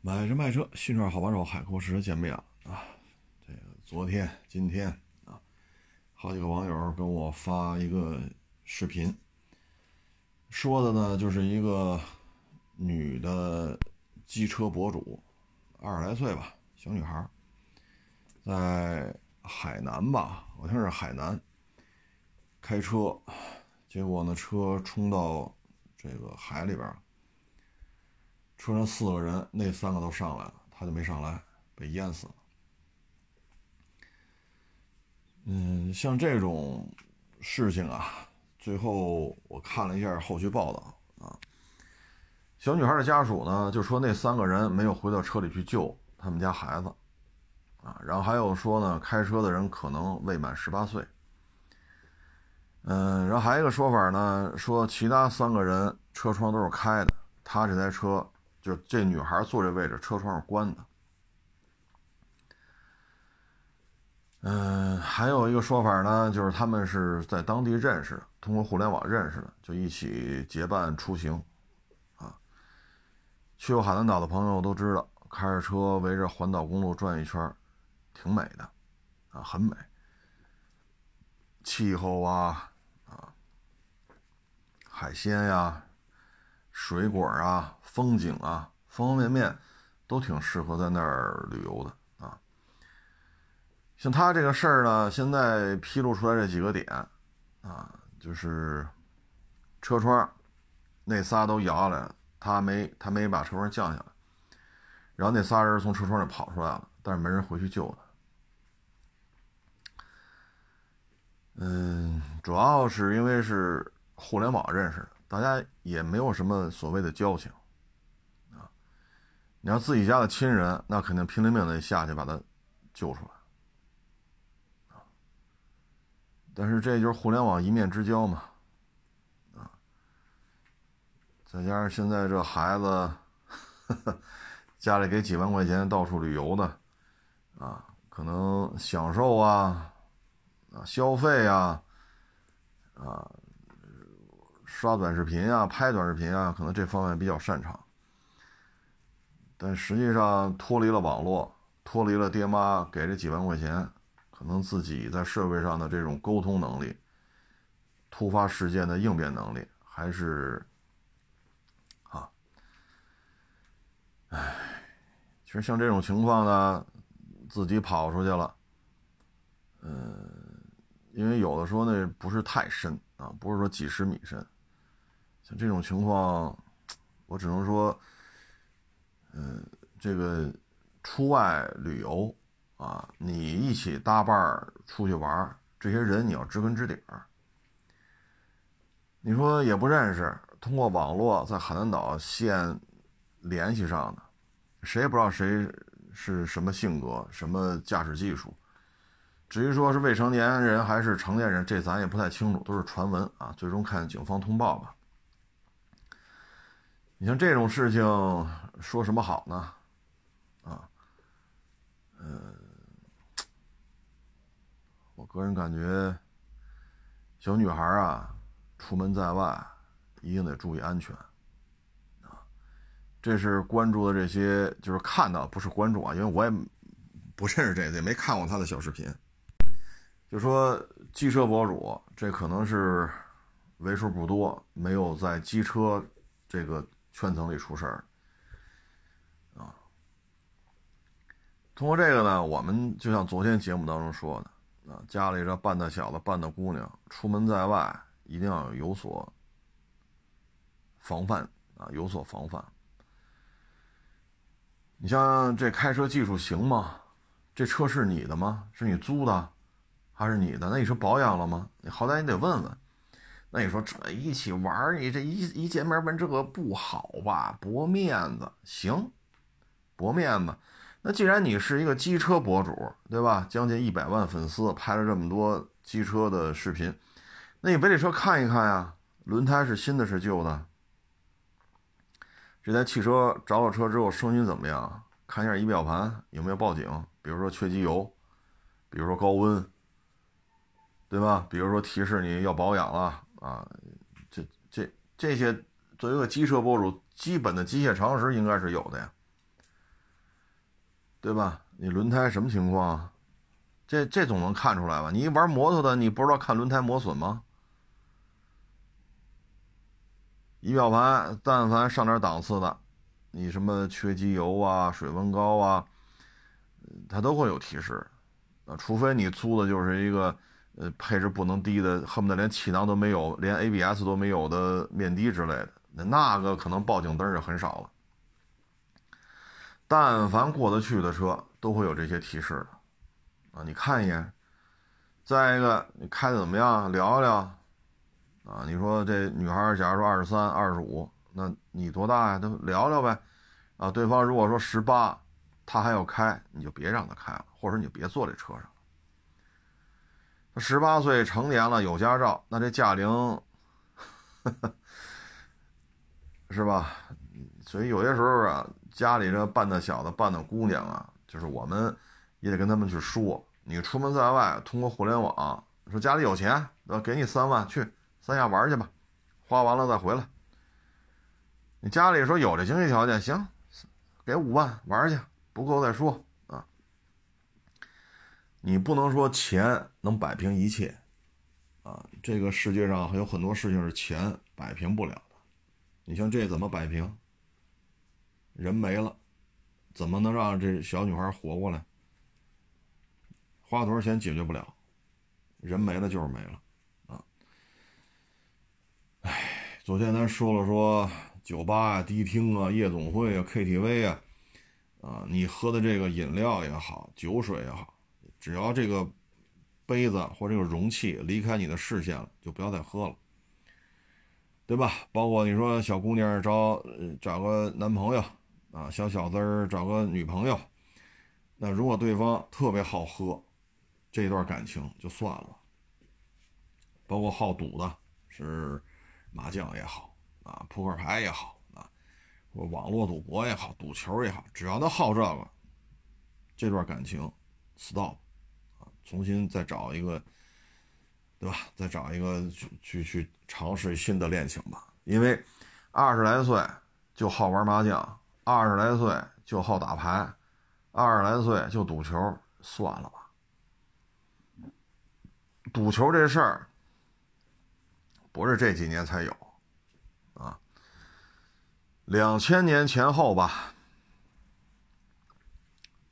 买车卖车，新车好帮手，海阔试车见面啊！这个昨天、今天啊，好几个网友跟我发一个视频，说的呢就是一个女的机车博主，二十来岁吧，小女孩，在海南吧，好像是海南，开车，结果呢车冲到这个海里边。车上四个人，那三个都上来了，他就没上来，被淹死了。嗯，像这种事情啊，最后我看了一下后续报道啊，小女孩的家属呢就说那三个人没有回到车里去救他们家孩子，啊，然后还有说呢，开车的人可能未满十八岁。嗯，然后还有一个说法呢，说其他三个人车窗都是开的，他这台车。就这女孩坐这位置，车窗是关的。嗯，还有一个说法呢，就是他们是在当地认识的，通过互联网认识的，就一起结伴出行。啊，去过海南岛的朋友都知道，开着车围着环岛公路转一圈，挺美的，啊，很美。气候啊，啊，海鲜呀。水果啊，风景啊，方方面面都挺适合在那儿旅游的啊。像他这个事儿呢，现在披露出来这几个点啊，就是车窗那仨都摇下来了，他没他没把车窗降下来，然后那仨人从车窗里跑出来了，但是没人回去救他。嗯，主要是因为是互联网认识的。大家也没有什么所谓的交情，你要自己家的亲人，那肯定拼了命的下去把他救出来，但是这就是互联网一面之交嘛，啊，再加上现在这孩子，家里给几万块钱到处旅游的，啊，可能享受啊，啊，消费啊，啊。刷短视频啊，拍短视频啊，可能这方面比较擅长，但实际上脱离了网络，脱离了爹妈给这几万块钱，可能自己在社会上的这种沟通能力、突发事件的应变能力，还是啊，唉，其实像这种情况呢，自己跑出去了，嗯，因为有的时候那不是太深啊，不是说几十米深。像这种情况，我只能说，嗯，这个出外旅游啊，你一起搭伴儿出去玩儿，这些人你要知根知底儿。你说也不认识，通过网络在海南岛现联系上的，谁也不知道谁是什么性格、什么驾驶技术。至于说是未成年人还是成年人，这咱也不太清楚，都是传闻啊。最终看警方通报吧。你像这种事情，说什么好呢？啊，嗯，我个人感觉，小女孩啊，出门在外一定得注意安全啊。这是关注的这些，就是看到不是关注啊，因为我也不认识这个，也没看过他的小视频。就说机车博主，这可能是为数不多没有在机车这个。圈层里出事儿，啊！通过这个呢，我们就像昨天节目当中说的，啊，家里这半大小子、半大姑娘出门在外，一定要有所防范啊，有所防范。你像这开车技术行吗？这车是你的吗？是你租的，还是你的？那你说保养了吗？你好歹你得问问。那你说这一起玩你这一一见面问这个不好吧？驳面子行，驳面子。那既然你是一个机车博主，对吧？将近一百万粉丝，拍了这么多机车的视频，那你把这车看一看呀？轮胎是新的，是旧的？这台汽车着了车之后声音怎么样？看一下仪表盘有没有报警？比如说缺机油，比如说高温，对吧？比如说提示你要保养了。啊，这这这些作为一个机车博主，基本的机械常识应该是有的呀。对吧？你轮胎什么情况？这这总能看出来吧？你玩摩托的，你不知道看轮胎磨损吗？仪表盘但凡上点档次的，你什么缺机油啊、水温高啊，它都会有提示。啊，除非你租的就是一个呃配置不能低的，恨不得连气囊都没有、连 ABS 都没有的面的之类的，那那个可能报警灯就很少了。但凡过得去的车，都会有这些提示的。啊，你看一眼，再一个，你开的怎么样？聊聊，啊，你说这女孩，假如说二十三、二十五，那你多大呀？都聊聊呗，啊，对方如果说十八，他还要开，你就别让他开了，或者你就别坐这车上。十八岁成年了，有驾照，那这驾龄，是吧？所以有些时候啊，家里这半大小的、半大姑娘啊，就是我们也得跟他们去说。你出门在外，通过互联网说家里有钱，呃，给你三万去三亚玩去吧，花完了再回来。你家里说有这经济条件，行，给五万玩去，不够再说。你不能说钱能摆平一切，啊，这个世界上还有很多事情是钱摆平不了的。你像这怎么摆平？人没了，怎么能让这小女孩活过来？花多少钱解决不了，人没了就是没了，啊！哎，昨天咱说了说酒吧啊、迪厅啊、夜总会啊、KTV 啊，啊，你喝的这个饮料也好，酒水也好，只要这个杯子或这个容器离开你的视线了，就不要再喝了，对吧？包括你说小姑娘找找个男朋友啊，小小子找个女朋友，那如果对方特别好喝。这段感情就算了，包括好赌的，是麻将也好啊，扑克牌也好啊，或网络赌博也好，赌球也好，只要他好这个，这段感情 stop，重新再找一个，对吧？再找一个去去去尝试新的恋情吧。因为二十来岁就好玩麻将，二十来岁就好打牌，二十来岁就赌球，算了吧。赌球这事儿不是这几年才有，啊，两千年前后吧，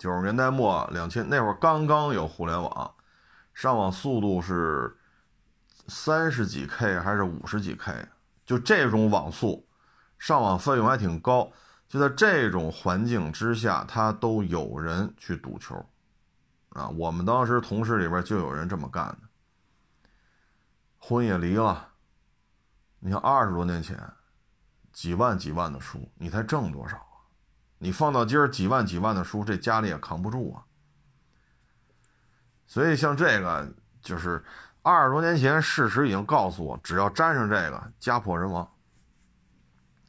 九十年代末两千那会儿刚刚有互联网，上网速度是三十几 K 还是五十几 K？就这种网速，上网费用还挺高。就在这种环境之下，他都有人去赌球，啊，我们当时同事里边就有人这么干的。婚也离了，你看二十多年前，几万几万的书，你才挣多少？你放到今儿几万几万的书，这家里也扛不住啊。所以像这个，就是二十多年前，事实已经告诉我，只要沾上这个，家破人亡。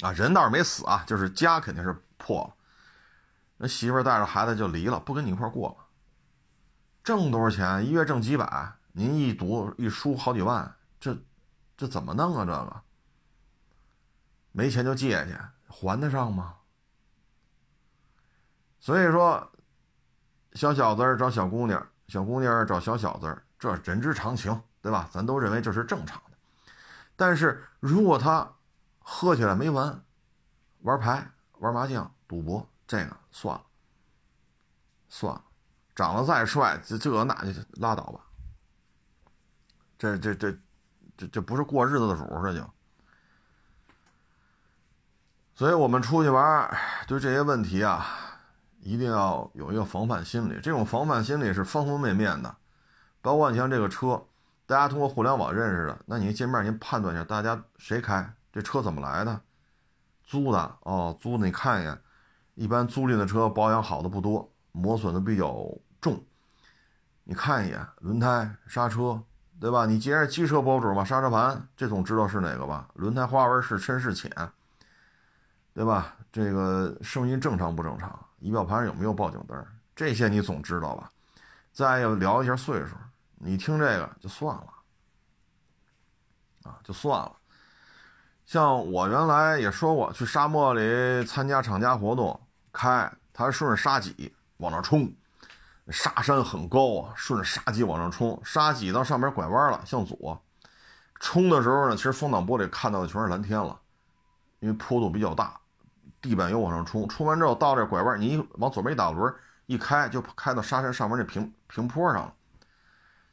啊，人倒是没死啊，就是家肯定是破了。那媳妇带着孩子就离了，不跟你一块过了。挣多少钱？一月挣几百，您一赌一输好几万。这，这怎么弄啊？这个没钱就借去，还得上吗？所以说，小小子找小姑娘，小姑娘找小小子，这人之常情，对吧？咱都认为这是正常的。但是如果他喝起来没完，玩牌、玩麻将、赌博，这个算了，算了，长得再帅，这这那就拉倒吧。这这这。这这不是过日子的主，这就。所以我们出去玩，对这些问题啊，一定要有一个防范心理。这种防范心理是方方面面的，包括你像这个车，大家通过互联网认识的，那你见面您判断一下，大家谁开这车怎么来的？租的哦，租的你看一眼，一般租赁的车保养好的不多，磨损的比较重，你看一眼轮胎、刹车。对吧？你既然是机车博主嘛，刹车盘这总知道是哪个吧？轮胎花纹是深是浅，对吧？这个声音正常不正常？仪表盘上有没有报警灯？这些你总知道吧？再要聊一下岁数，你听这个就算了，啊，就算了。像我原来也说过，去沙漠里参加厂家活动，开，它顺着沙脊，往那冲，沙山很高啊，顺着沙脊往上冲，沙脊到上面拐弯了，向左冲的时候呢，其实风挡玻璃看到的全是蓝天了，因为坡度比较大，地板又往上冲，冲完之后到这拐弯，你一往左边一打轮，一开就开到沙山上面那平平坡上了，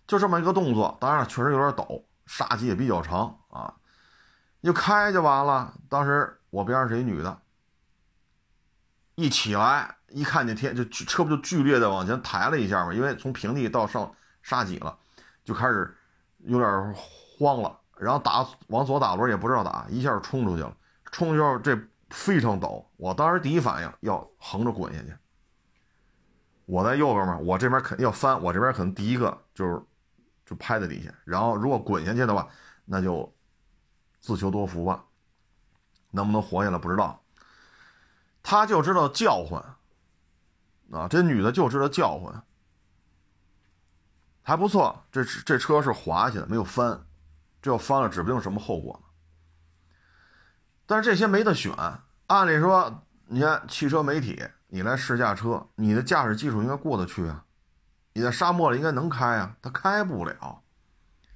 就这么一个动作，当然了，确实有点陡，沙脊也比较长啊，就开就完了。当时我边上是一女的。一起来，一看见天，就车不就剧烈的往前抬了一下嘛？因为从平地到上沙脊了，就开始有点慌了。然后打往左打轮也不知道打，一下冲出去了。冲出去这非常陡，我当时第一反应要横着滚下去。我在右边嘛，我这边肯定要翻，我这边可能第一个就是就拍在底下。然后如果滚下去的话，那就自求多福吧。能不能活下来不知道。他就知道叫唤，啊，这女的就知道叫唤，还不错。这这车是滑下来，没有翻，这要翻了，指不定什么后果。但是这些没得选。按理说，你看汽车媒体，你来试驾车，你的驾驶技术应该过得去啊，你在沙漠里应该能开啊，他开不了。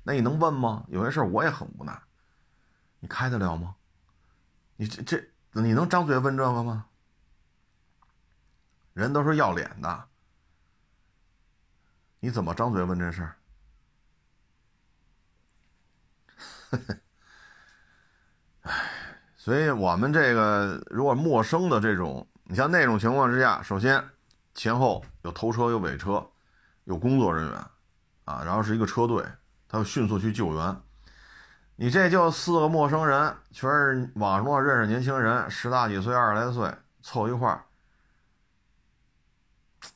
那你能问吗？有些事我也很无奈，你开得了吗？你这这，你能张嘴问这个吗？人都是要脸的，你怎么张嘴问这事儿？哎，所以我们这个如果陌生的这种，你像那种情况之下，首先前后有头车有尾车，有工作人员啊，然后是一个车队，他要迅速去救援。你这就四个陌生人，全是网上认识年轻人，十大几岁、二十来岁，凑一块儿。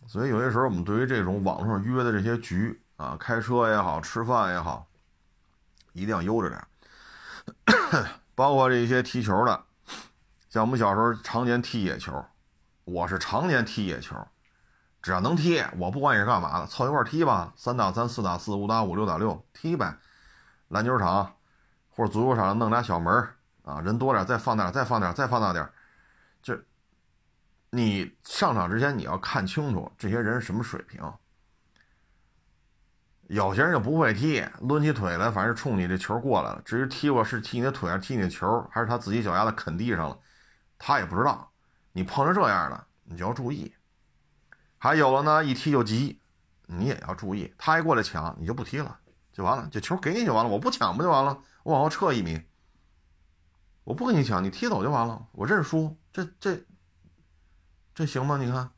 所以有些时候，我们对于这种网络上约的这些局啊，开车也好，吃饭也好，一定要悠着点。包括这些踢球的，像我们小时候常年踢野球，我是常年踢野球，只要能踢，我不管你是干嘛的，凑一块踢吧，三打三、四打四、五打五、六打六，踢呗。篮球场或者足球场弄俩小门啊，人多点再放点，再放点，再放大点。就你上场之前你要看清楚这些人什么水平。有些人就不会踢，抡起腿来，反正冲你这球过来了。至于踢过是踢你的腿还是踢你的球，还是他自己脚丫子啃地上了，他也不知道。你碰着这样的，你就要注意。还有了呢，一踢就急，你也要注意。他一过来抢，你就不踢了，就完了。这球给你就完了，我不抢不就完了？我往后撤一米，我不跟你抢，你踢走就完了，我认输。这这。这行吗？你看，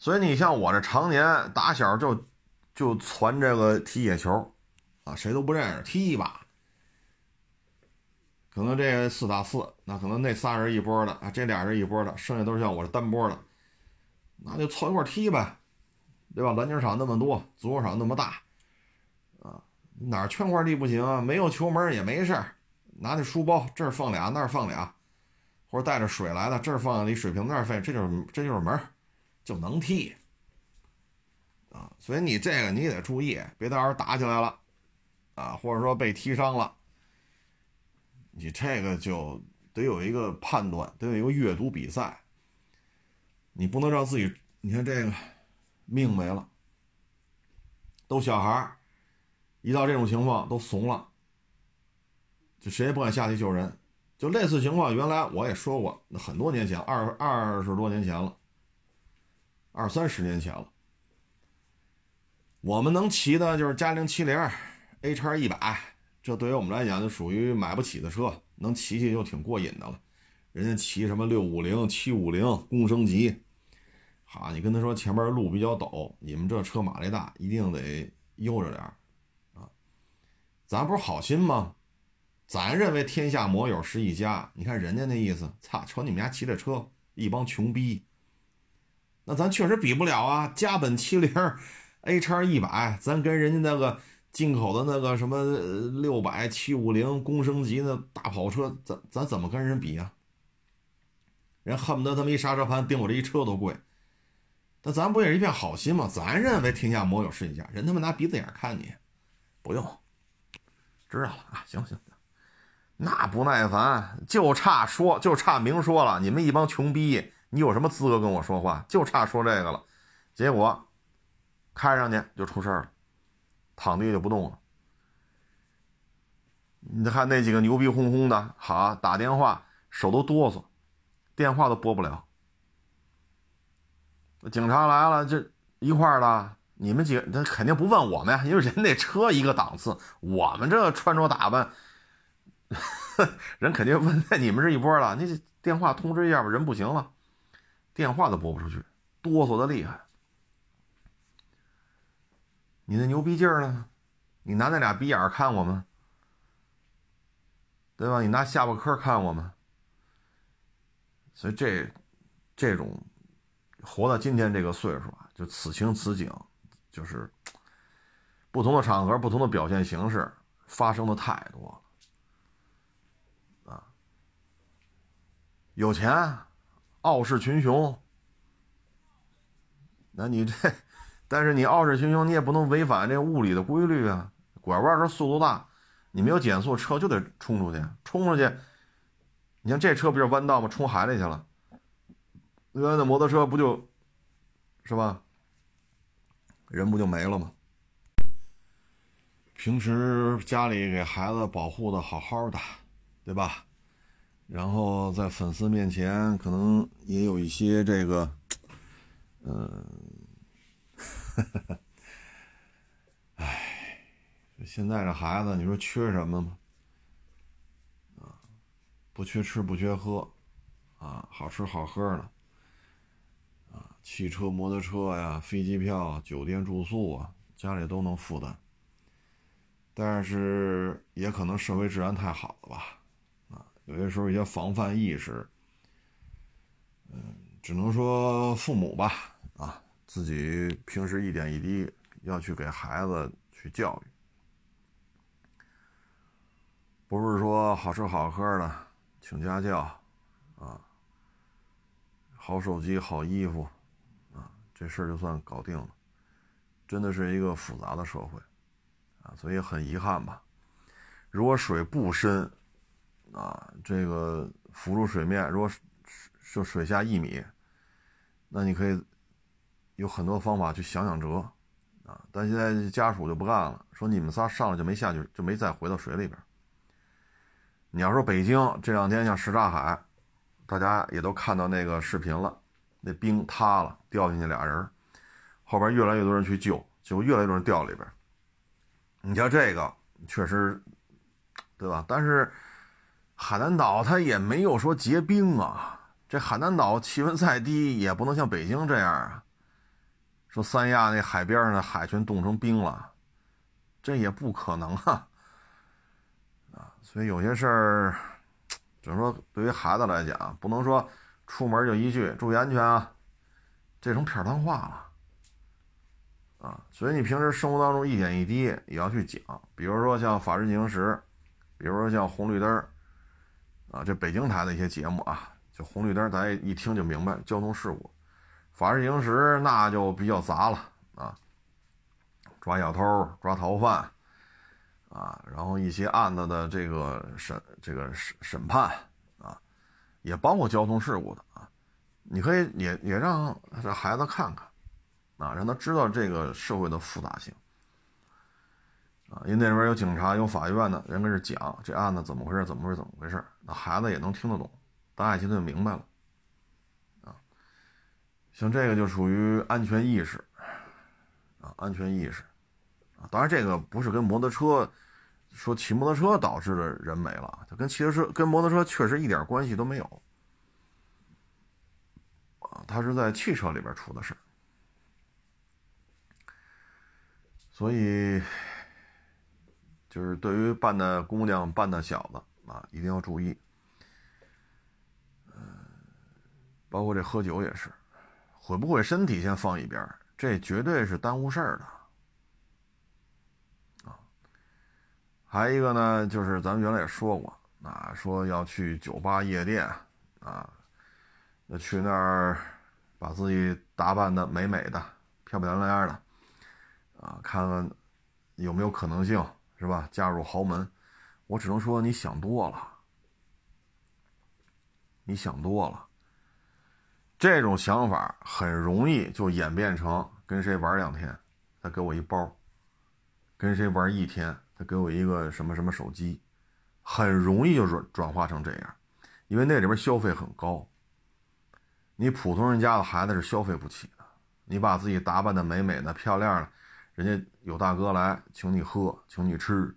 所以你像我这常年打小就就攒这个踢野球，啊，谁都不认识，踢一把，可能这四打四，那可能那仨人一波的啊，这俩人一波的，剩下都是像我这单波的，那就凑一块踢呗，对吧？篮球场那么多，足球场那么大，啊，哪圈块地不行啊？没有球门也没事儿，拿那书包这儿放俩，那儿放俩。或者带着水来的，这儿放一水瓶，那儿放，这就是这就是门就能踢啊。所以你这个你也得注意，别到时候打起来了啊，或者说被踢伤了，你这个就得有一个判断，得有一个阅读比赛。你不能让自己，你看这个命没了，都小孩一到这种情况都怂了，就谁也不敢下去救人。就类似情况，原来我也说过，很多年前，二二十多年前了，二三十年前了。我们能骑的就是嘉陵七零、A 叉一百，这对于我们来讲就属于买不起的车，能骑骑就挺过瘾的了。人家骑什么六五零、七五零、公升级，好，你跟他说前面路比较陡，你们这车马力大，一定得悠着点啊。咱不是好心吗？咱认为天下摩友是一家，你看人家那意思，操，瞅你们家骑这车，一帮穷逼。那咱确实比不了啊，嘉本七零，A 叉一百，咱跟人家那个进口的那个什么六百、七五零公升级的大跑车，咱咱怎么跟人比啊？人恨不得他妈一刹车盘顶我这一车都贵。那咱不也是一片好心吗？咱认为天下摩友是一家，人他妈拿鼻子眼看你，不用，知道了啊，行行行。那不耐烦，就差说，就差明说了。你们一帮穷逼，你有什么资格跟我说话？就差说这个了。结果开上去就出事了，躺地就不动了。你看那几个牛逼哄哄的，好打电话手都哆嗦，电话都拨不了。警察来了，这一块儿的，你们几个他肯定不问我们呀，因为人那车一个档次，我们这穿着打扮，人肯定问你们是一波了。你电话通知一下吧，人不行了，电话都拨不出去，哆嗦的厉害。你那牛逼劲儿呢？你拿那俩鼻眼儿看我们，对吧？你拿下巴颏看我们，所以这这种。活到今天这个岁数啊，就此情此景，就是不同的场合、不同的表现形式发生的太多了啊！有钱，傲视群雄，那你这，但是你傲视群雄，你也不能违反这物理的规律啊！拐弯时候速度大，你没有减速，车就得冲出去，冲出去，你像这车不就弯道吗？冲海里去了。原来的摩托车不就，是吧？人不就没了吗？平时家里给孩子保护的好好的，对吧？然后在粉丝面前可能也有一些这个，嗯，哎，现在这孩子，你说缺什么吗？啊，不缺吃不缺喝，啊，好吃好喝的。汽车、摩托车呀，飞机票、酒店住宿啊，家里都能负担。但是也可能社会治安太好了吧，有些时候一些防范意识，嗯，只能说父母吧，啊，自己平时一点一滴要去给孩子去教育，不是说好吃好喝的，请家教，啊，好手机、好衣服。啊这事儿就算搞定了，真的是一个复杂的社会，啊，所以很遗憾吧。如果水不深，啊，这个浮出水面，如果就水下一米，那你可以有很多方法去想想辙，啊，但现在家属就不干了，说你们仨上来就没下去，就没再回到水里边。你要说北京这两天像什刹海，大家也都看到那个视频了。那冰塌了，掉进去俩人，后边越来越多人去救，就越来越多人掉里边。你像这个确实，对吧？但是海南岛它也没有说结冰啊。这海南岛气温再低，也不能像北京这样啊。说三亚那海边上的海全冻成冰了，这也不可能啊。啊，所以有些事儿，只能说对于孩子来讲，不能说。出门就一句注意安全啊，这成片儿汤话了啊！所以你平时生活当中一点一滴也要去讲，比如说像《法制进行时》，比如说像红绿灯啊，这北京台的一些节目啊，就红绿灯，咱一听就明白交通事故。《法制行时》那就比较杂了啊，抓小偷、抓逃犯啊，然后一些案子的这个审、这个审审判啊。也包括交通事故的啊，你可以也也让这孩子看看，啊，让他知道这个社会的复杂性，啊，因为那边有警察、有法院的人跟这讲这案子怎么回事，怎么回事，怎么回事，那孩子也能听得懂，大家现在就明白了，啊，像这个就属于安全意识，啊，安全意识，啊，当然这个不是跟摩托车。说骑摩托车导致的人没了，它跟汽车跟摩托车确实一点关系都没有啊，它是在汽车里边出的事所以就是对于半的姑娘、半的小子啊，一定要注意。嗯，包括这喝酒也是，毁不毁身体先放一边，这绝对是耽误事儿的。啊还有一个呢，就是咱们原来也说过，啊，说要去酒吧夜店，啊，要去那儿把自己打扮的美美的、漂漂亮亮的，啊，看看有没有可能性，是吧？嫁入豪门，我只能说你想多了，你想多了。这种想法很容易就演变成跟谁玩两天，他给我一包；跟谁玩一天，他给我一个什么什么手机，很容易就转转化成这样，因为那里边消费很高。你普通人家的孩子是消费不起的，你把自己打扮的美美的、漂亮的，人家有大哥来请你喝、请你吃，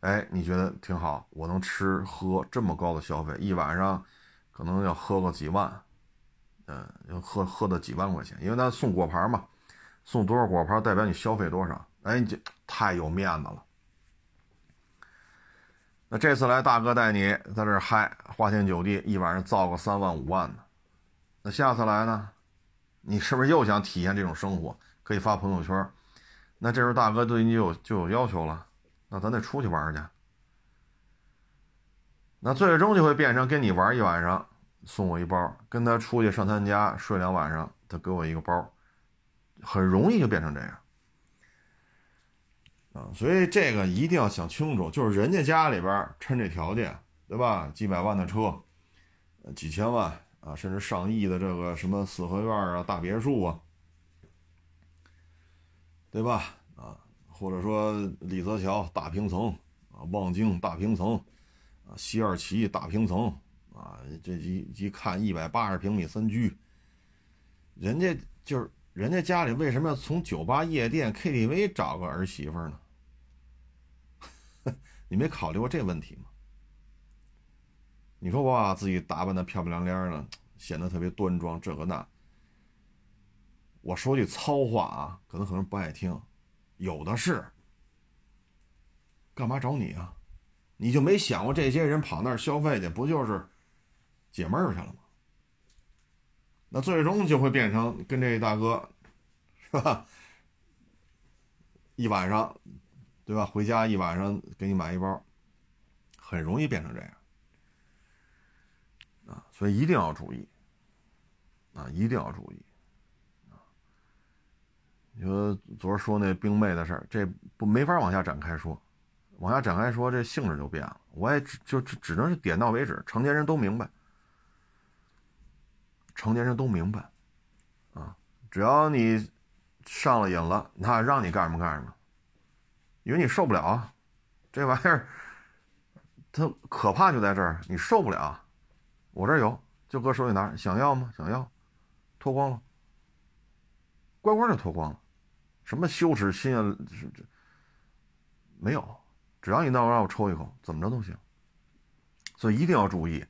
哎，你觉得挺好？我能吃喝这么高的消费，一晚上可能要喝个几万，嗯，要喝喝的几万块钱，因为他送果盘嘛，送多少果盘代表你消费多少，哎，这太有面子了。那这次来大哥带你在这嗨，花天酒地，一晚上造个三万五万的。那下次来呢？你是不是又想体验这种生活？可以发朋友圈。那这时候大哥对你有就有要求了，那咱得出去玩去。那最终就会变成跟你玩一晚上，送我一包；跟他出去上他家睡两晚上，他给我一个包，很容易就变成这样。啊，所以这个一定要想清楚，就是人家家里边趁这条件，对吧？几百万的车，几千万啊，甚至上亿的这个什么四合院啊、大别墅啊，对吧？或者说李泽桥大平层啊，望京大平层啊，西二旗大平层啊，这一一看一百八十平米三居，人家就是。人家家里为什么要从酒吧、夜店、KTV 找个儿媳妇呢？你没考虑过这问题吗？你说我把自己打扮的漂漂亮亮的，显得特别端庄，这个那。我说句糙话啊，可能很多人不爱听，有的是。干嘛找你啊？你就没想过这些人跑那儿消费去，不就是解闷儿去了吗？那最终就会变成跟这大哥，是吧？一晚上，对吧？回家一晚上给你买一包，很容易变成这样啊！所以一定要注意啊！一定要注意！你说昨儿说那冰妹的事儿，这不没法往下展开说，往下展开说这性质就变了。我也只就只能是点到为止，成年人都明白。成年人都明白，啊，只要你上了瘾了，那让你干什么干什么，因为你受不了啊，这玩意儿，它可怕就在这儿，你受不了，我这有，就搁手里拿，想要吗？想要，脱光了，乖乖的脱光了，什么羞耻心啊，这这没有，只要你让我让我抽一口，怎么着都行，所以一定要注意，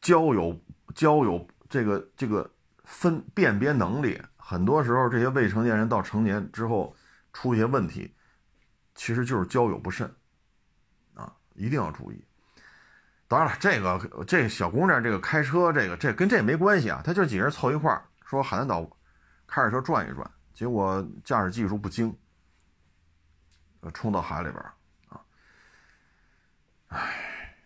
交友交友。这个这个分辨别能力，很多时候这些未成年人到成年之后出一些问题，其实就是交友不慎，啊，一定要注意。当然了，这个这小姑娘这个开车这个这跟这没关系啊，她就几个人凑一块说海南岛开着车转一转，结果驾驶技术不精，冲到海里边啊，唉。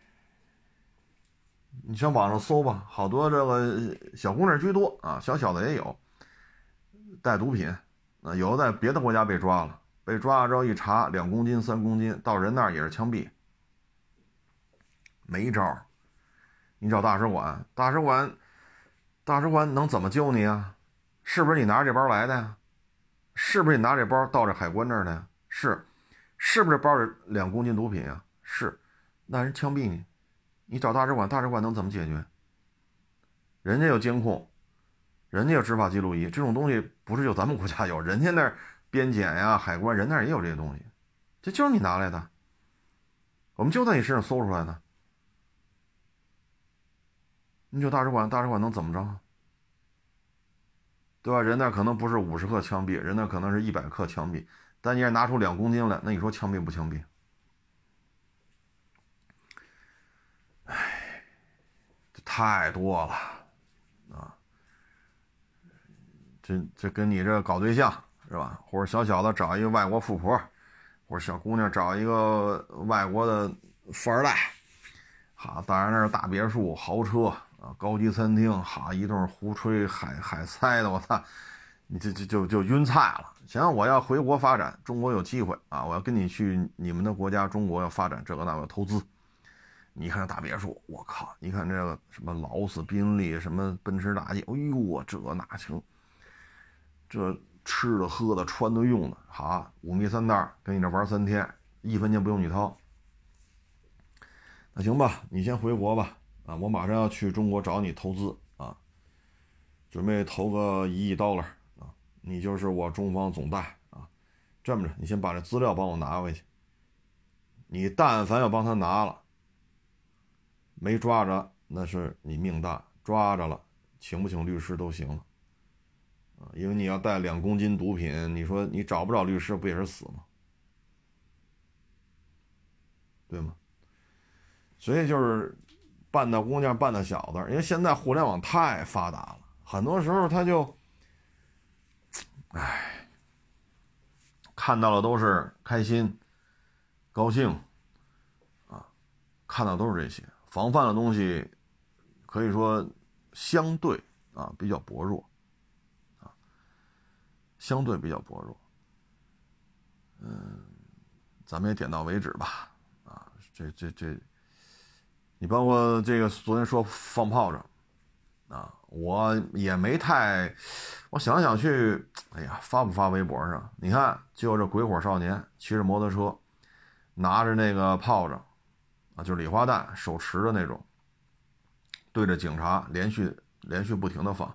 你上网上搜吧，好多这个小姑娘居多啊，小小的也有，带毒品，啊，有的在别的国家被抓了，被抓了之后一查，两公斤、三公斤，到人那儿也是枪毙，没招你找大使馆，大使馆，大使馆能怎么救你啊？是不是你拿着这包来的呀？是不是你拿这包到这海关那儿的呀？是，是不是包里两公斤毒品啊？是，那人枪毙你。你找大使馆，大使馆能怎么解决？人家有监控，人家有执法记录仪，这种东西不是就咱们国家有，人家那儿边检呀、海关，人那儿也有这些东西，这就是你拿来的，我们就在你身上搜出来的。你找大使馆，大使馆能怎么着？对吧？人那可能不是五十克枪毙，人那可能是一百克枪毙，但你要拿出两公斤来，那你说枪毙不枪毙？这太多了，啊，这这跟你这搞对象是吧？或者小小的找一个外国富婆，或者小姑娘找一个外国的富二代，好，当然那是大别墅、豪车啊，高级餐厅，好一顿胡吹海海塞的，我操，你这这就就晕菜了。行，我要回国发展，中国有机会啊，我要跟你去你们的国家，中国要发展这个那个投资。你看大别墅，我靠！你看这个什么劳斯、宾利、什么奔驰大 G，哎呦，这那行，这吃的、喝的、穿的、用的，好，五迷三袋，跟你这玩三天，一分钱不用你掏。那行吧，你先回国吧。啊，我马上要去中国找你投资啊，准备投个一亿刀了啊，你就是我中方总代啊。这么着，你先把这资料帮我拿回去。你但凡要帮他拿了，没抓着那是你命大；抓着了，请不请律师都行了。因为你要带两公斤毒品，你说你找不着律师，不也是死吗？对吗？所以就是。半大姑娘，半大小子，因为现在互联网太发达了，很多时候他就，唉，看到了都是开心、高兴，啊，看到都是这些，防范的东西，可以说相对啊比较薄弱，啊，相对比较薄弱，嗯，咱们也点到为止吧，啊，这这这。你包括这个昨天说放炮仗，啊，我也没太，我想想去，哎呀，发不发微博上？你看，就这鬼火少年骑着摩托车，拿着那个炮仗，啊，就是礼花弹，手持的那种，对着警察连续连续不停的放。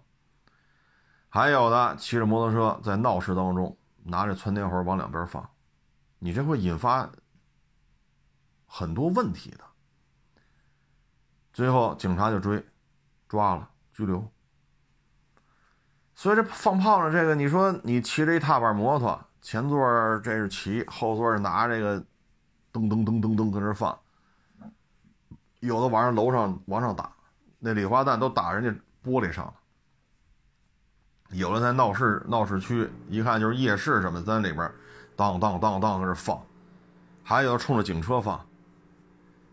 还有的骑着摩托车在闹市当中拿着窜天猴往两边放，你这会引发很多问题的。最后警察就追，抓了，拘留。所以这放炮仗这个，你说你骑着一踏板摩托，前座这是骑，后座是拿这个，噔噔噔噔噔搁这放。有的往上楼上往上打，那礼花弹都打人家玻璃上了。有的在闹市闹市区，一看就是夜市什么，在里边当当当当搁这放，还有冲着警车放。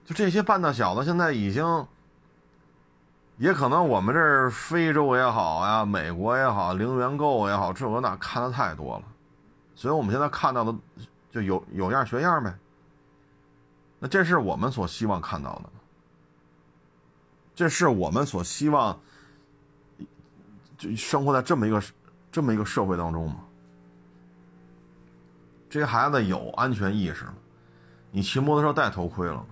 就这些半大小子，现在已经。也可能我们这儿非洲也好呀，美国也好，零元购也好，这个那看的太多了，所以我们现在看到的就有有样学样呗。那这是我们所希望看到的？这是我们所希望就生活在这么一个这么一个社会当中吗？这些孩子有安全意识吗？你骑摩托车戴头盔了吗？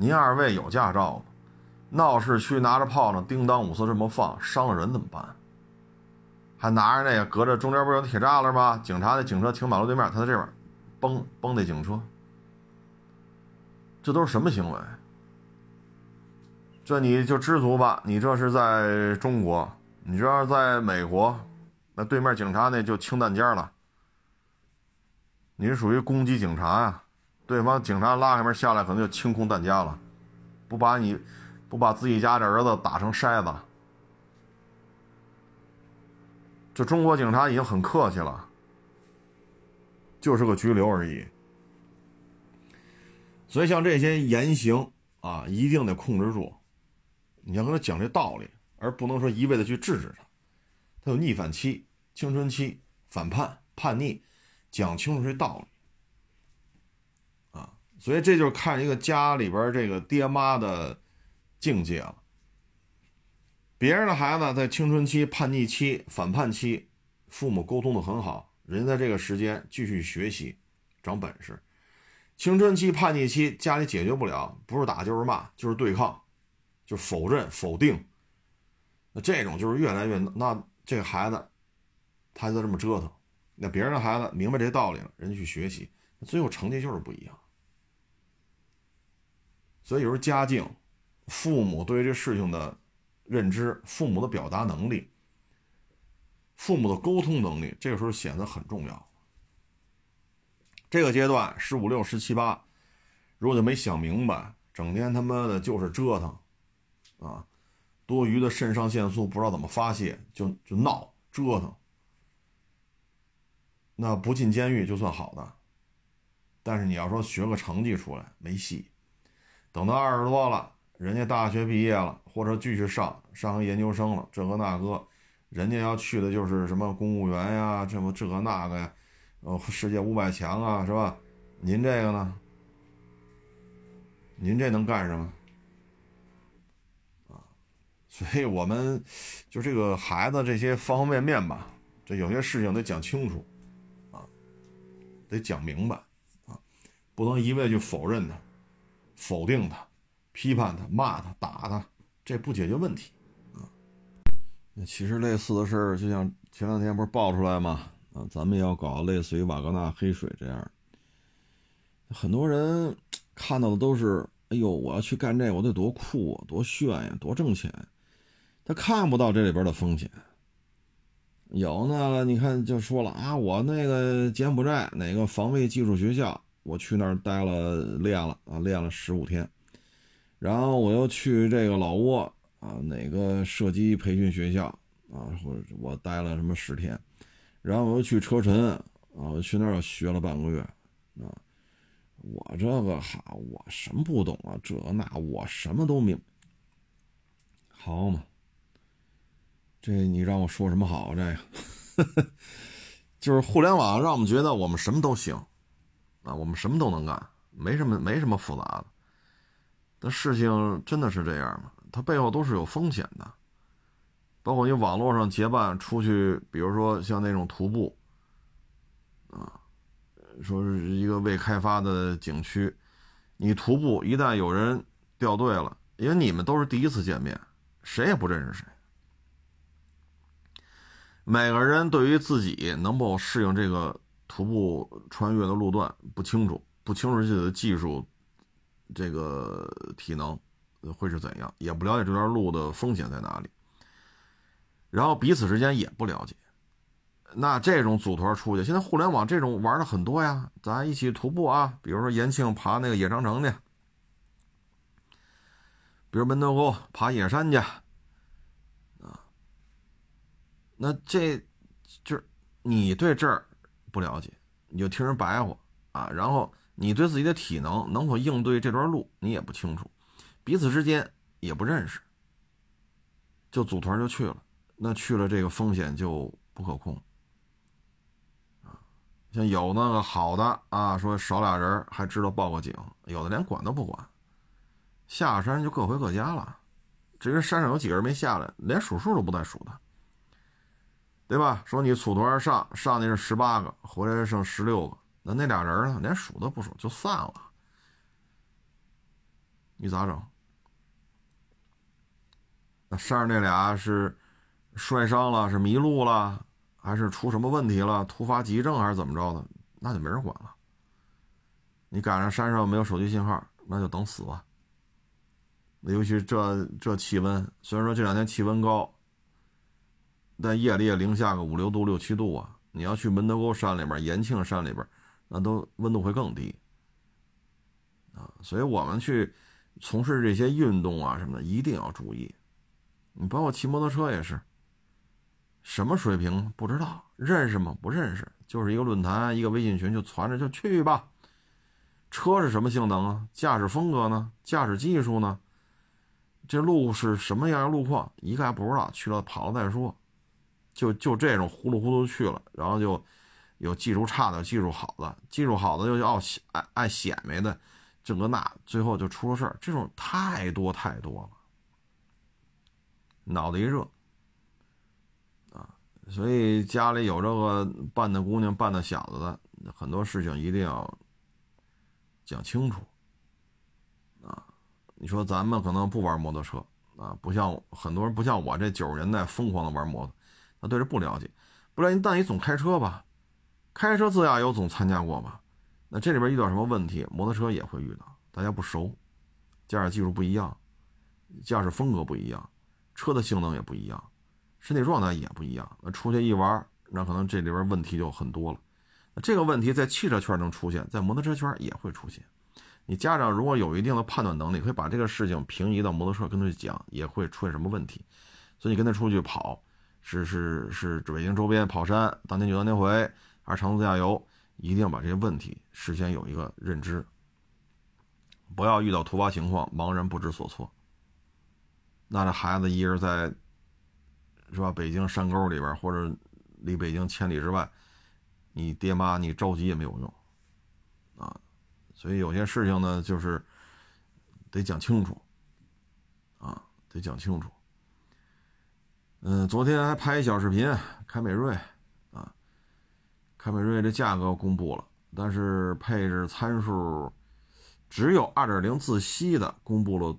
您二位有驾照吗？闹市区拿着炮仗，叮当五四这么放，伤了人怎么办？还拿着那个，隔着中间不是有铁栅栏吗？警察的警车停马路对面，他在这边，崩崩那警车，这都是什么行为？这你就知足吧，你这是在中国，你这要是在美国，那对面警察那就清弹尖了，你属于攻击警察呀，对方警察拉开门下来，可能就清空弹夹了，不把你。不把自己家的儿子打成筛子，这中国警察已经很客气了，就是个拘留而已。所以像这些言行啊，一定得控制住。你要跟他讲这道理，而不能说一味的去制止他。他有逆反期、青春期、反叛、叛逆，讲清楚这道理。所以这就是看一个家里边这个爹妈的。境界了。别人的孩子在青春期、叛逆期、反叛期，父母沟通的很好，人在这个时间继续学习，长本事。青春期、叛逆期，家里解决不了，不是打就是骂，就是对抗，就否认、否定。那这种就是越来越那这个孩子，他就这么折腾。那别人的孩子明白这道理了，人家去学习，最后成绩就是不一样。所以有时候家境。父母对于这事情的认知，父母的表达能力，父母的沟通能力，这个时候显得很重要。这个阶段十五六、十七八，如果就没想明白，整天他妈的就是折腾，啊，多余的肾上腺素不知道怎么发泄，就就闹折腾，那不进监狱就算好的。但是你要说学个成绩出来没戏，等到二十多了。人家大学毕业了，或者继续上上个研究生了，这个那个，人家要去的就是什么公务员呀，这么这个那个呀，呃，世界五百强啊，是吧？您这个呢？您这能干什么？所以我们就这个孩子这些方方面面吧，这有些事情得讲清楚啊，得讲明白啊，不能一味去否认他、否定他、批判他、骂他、打他，这不解决问题啊。其实类似的事儿，就像前两天不是爆出来吗？啊，咱们要搞类似于瓦格纳黑水这样，很多人看到的都是，哎呦，我要去干这，我得多酷啊，多炫呀，多挣钱。他看不到这里边的风险。有那个，你看就说了啊，我那个柬埔寨哪个防卫技术学校，我去那儿待了练了啊，练了十五天，然后我又去这个老挝啊，哪个射击培训学校啊，或者我待了什么十天。然后我又去车臣啊，我去那儿学了半个月啊。我这个哈，我什么不懂啊？这那我什么都明，好嘛？这你让我说什么好？这个 就是互联网让我们觉得我们什么都行啊，我们什么都能干，没什么没什么复杂的。但事情真的是这样吗？它背后都是有风险的。包括你网络上结伴出去，比如说像那种徒步，啊，说是一个未开发的景区，你徒步一旦有人掉队了，因为你们都是第一次见面，谁也不认识谁，每个人对于自己能否适应这个徒步穿越的路段不清楚，不清楚自己的技术，这个体能会是怎样，也不了解这段路的风险在哪里。然后彼此之间也不了解，那这种组团出去，现在互联网这种玩的很多呀，咱一起徒步啊，比如说延庆爬那个野长城去，比如门头沟爬野山去，啊，那这就是你对这儿不了解，你就听人白话啊，然后你对自己的体能能否应对这段路你也不清楚，彼此之间也不认识，就组团就去了。那去了，这个风险就不可控！像有那个好的啊，说少俩人还知道报个警，有的连管都不管，下山就各回各家了。至于山上有几个人没下来，连数数都不带数的，对吧？说你组团上上去是十八个，回来剩十六个，那那俩人呢，连数都不数就散了，你咋整？那山上那俩是？摔伤了是迷路了，还是出什么问题了？突发急症还是怎么着的？那就没人管了。你赶上山上没有手机信号，那就等死吧。尤其这这气温，虽然说这两天气温高，但夜里也零下个五六度、六七度啊。你要去门头沟山里边、延庆山里边，那都温度会更低啊。所以我们去从事这些运动啊什么的，一定要注意。你包括骑摩托车也是。什么水平不知道，认识吗？不认识，就是一个论坛，一个微信群就传着就去吧。车是什么性能啊？驾驶风格呢？驾驶技术呢？这路是什么样的路况？一概不知道，去了跑了再说。就就这种糊里糊涂去了，然后就有技术差的，技术好的，技术好的又要爱爱显摆的，这个那，最后就出了事儿。这种太多太多了，脑子一热。啊所以家里有这个伴的姑娘、伴的小子的，很多事情一定要讲清楚啊！你说咱们可能不玩摩托车啊，不像很多人，不像我这九十年代疯狂的玩摩托，那对这不了解。不了解，但你总开车吧，开车自驾游总参加过吧？那这里边遇到什么问题，摩托车也会遇到。大家不熟，驾驶技术不一样，驾驶风格不一样，车的性能也不一样。身体状态也不一样，那出去一玩，那可能这里边问题就很多了。那这个问题在汽车圈能出现，在摩托车圈也会出现。你家长如果有一定的判断能力，可以把这个事情平移到摩托车跟他去讲，也会出现什么问题。所以你跟他出去跑，是是是北京周边跑山，当天去当天回，还是长途自驾游，一定要把这些问题事先有一个认知，不要遇到突发情况茫然不知所措。那这孩子一人在。是吧？北京山沟里边，或者离北京千里之外，你爹妈你着急也没有用，啊，所以有些事情呢，就是得讲清楚，啊，得讲清楚。嗯，昨天还拍一小视频，凯美瑞啊，凯美瑞这价格公布了，但是配置参数只有2.0自吸的公布了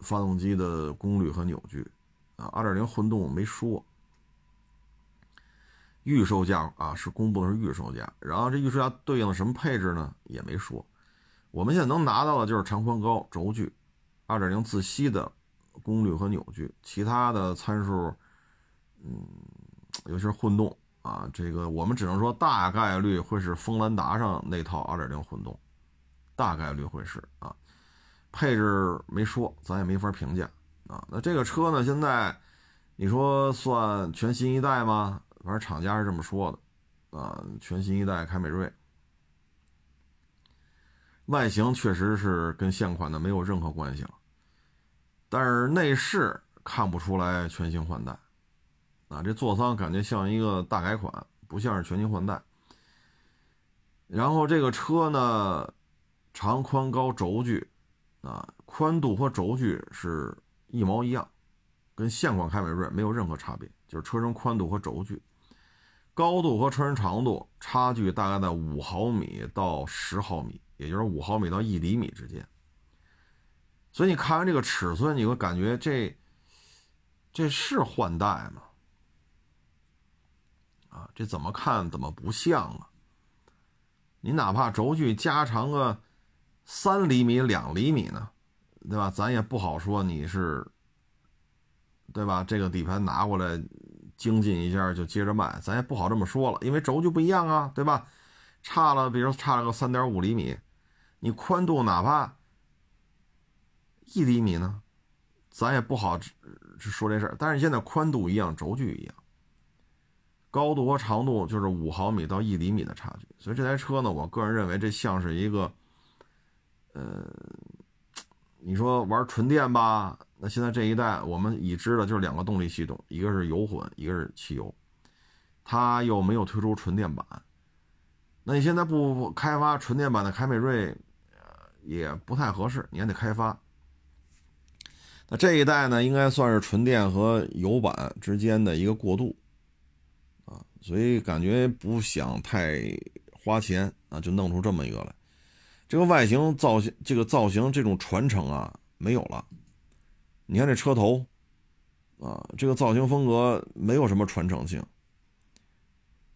发动机的功率和扭矩啊，2.0混动没说。预售价啊是公布的是预售价，然后这预售价对应的什么配置呢？也没说。我们现在能拿到的就是长宽高轴距，2.0自吸的功率和扭矩，其他的参数，嗯，尤其是混动啊，这个我们只能说大概率会是锋兰达上那套2.0混动，大概率会是啊，配置没说，咱也没法评价啊。那这个车呢，现在你说算全新一代吗？反正厂家是这么说的，啊，全新一代凯美瑞，外形确实是跟现款的没有任何关系了，但是内饰看不出来全新换代，啊，这座舱感觉像一个大改款，不像是全新换代。然后这个车呢，长宽高轴距，啊，宽度和轴距是一毛一样，跟现款凯美瑞没有任何差别，就是车身宽度和轴距。高度和车身长度差距大概在五毫米到十毫米，也就是五毫米到一厘米之间。所以你看完这个尺寸，你会感觉这这是换代吗？啊，这怎么看怎么不像啊？你哪怕轴距加长个三厘米、两厘米呢，对吧？咱也不好说你是，对吧？这个底盘拿过来。精进一下就接着卖，咱也不好这么说了，因为轴距不一样啊，对吧？差了，比如差了个三点五厘米，你宽度哪怕一厘米呢，咱也不好说这事儿。但是现在宽度一样，轴距一样，高度和长度就是五毫米到一厘米的差距。所以这台车呢，我个人认为这像是一个，呃，你说玩纯电吧。那现在这一代，我们已知的就是两个动力系统，一个是油混，一个是汽油，它又没有推出纯电版。那你现在不开发纯电版的凯美瑞，也不太合适，你还得开发。那这一代呢，应该算是纯电和油版之间的一个过渡，啊，所以感觉不想太花钱啊，就弄出这么一个来。这个外形造型，这个造型这种传承啊，没有了。你看这车头，啊，这个造型风格没有什么传承性。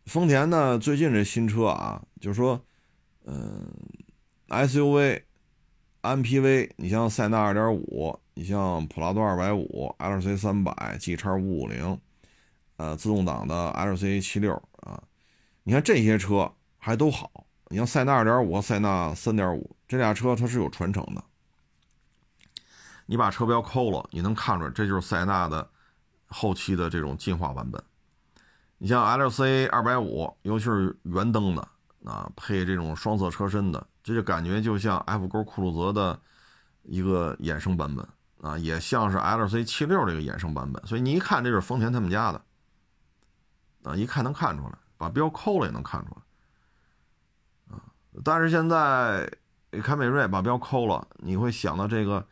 丰田呢，最近这新车啊，就是说，嗯，SUV、MPV，你像塞纳2.5，你像普拉多250、LC 300、G 叉550，呃，自动挡的 LC 76啊，你看这些车还都好。你像塞纳2.5和塞纳3.5这俩车，它是有传承的。你把车标抠了，你能看出来，这就是塞纳的后期的这种进化版本。你像 LC 二百五，尤其是圆灯的啊，配这种双色车身的，这就感觉就像 F 勾酷路泽的一个衍生版本啊，也像是 LC 七六这个衍生版本。所以你一看，这是丰田他们家的啊，一看能看出来，把标抠了也能看出来啊。但是现在凯美瑞把标抠了，你会想到这个。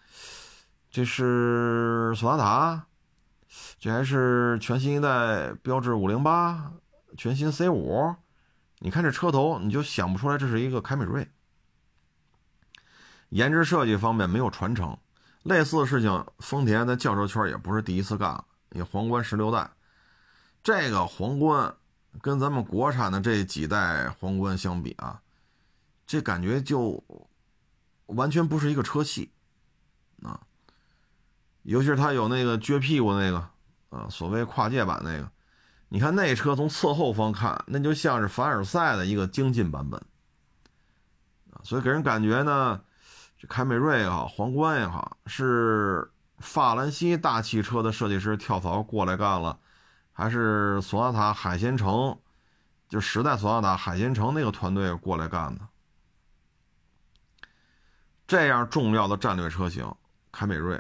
这是索纳塔，这还是全新一代标致五零八，全新 C 五。你看这车头，你就想不出来这是一个凯美瑞。颜值设计方面没有传承，类似的事情，丰田在轿车圈也不是第一次干了。你皇冠十六代，这个皇冠跟咱们国产的这几代皇冠相比啊，这感觉就完全不是一个车系啊。尤其是它有那个撅屁股那个，啊，所谓跨界版那个，你看那车从侧后方看，那就像是凡尔赛的一个精进版本，啊，所以给人感觉呢，这凯美瑞也好，皇冠也好，是法兰西大汽车的设计师跳槽过来干了，还是索纳塔海鲜城，就时代索纳塔海鲜城那个团队过来干的？这样重要的战略车型，凯美瑞。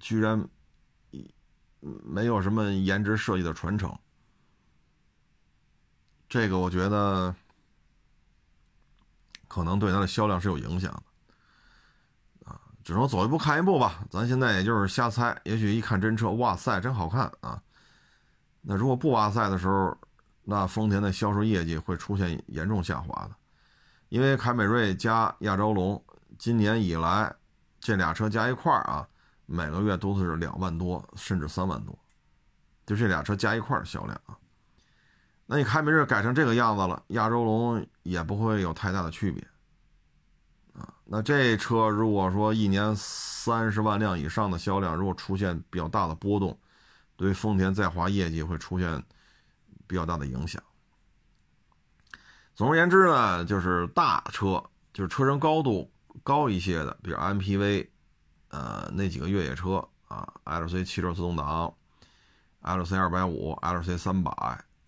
居然，没有什么颜值设计的传承，这个我觉得可能对它的销量是有影响的，只能走一步看一步吧。咱现在也就是瞎猜，也许一看真车，哇塞，真好看啊！那如果不哇塞的时候，那丰田的销售业绩会出现严重下滑的，因为凯美瑞加亚洲龙今年以来这俩车加一块儿啊，每个月都是两万多甚至三万多，就这俩车加一块儿销量啊。那你凯美瑞改成这个样子了，亚洲龙也不会有太大的区别。那这车如果说一年三十万辆以上的销量，如果出现比较大的波动，对于丰田在华业绩会出现比较大的影响。总而言之呢，就是大车，就是车身高度高一些的，比如 MPV，呃，那几个越野车啊，LC 汽车自动挡，LC 二百五，LC 三百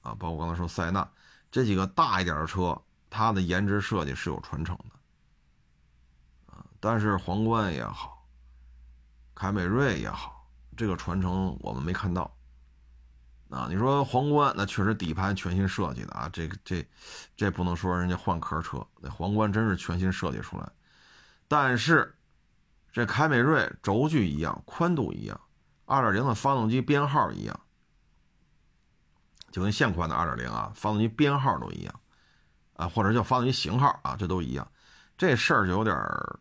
啊，包括刚才说塞纳这几个大一点的车，它的颜值设计是有传承的，但是皇冠也好，凯美瑞也好，这个传承我们没看到。啊，你说皇冠那确实底盘全新设计的啊，这个这这不能说人家换壳车，那皇冠真是全新设计出来。但是这凯美瑞轴距一样，宽度一样，2.0的发动机编号一样，就跟现款的2.0啊，发动机编号都一样啊，或者叫发动机型号啊，这都一样。这事儿就有点儿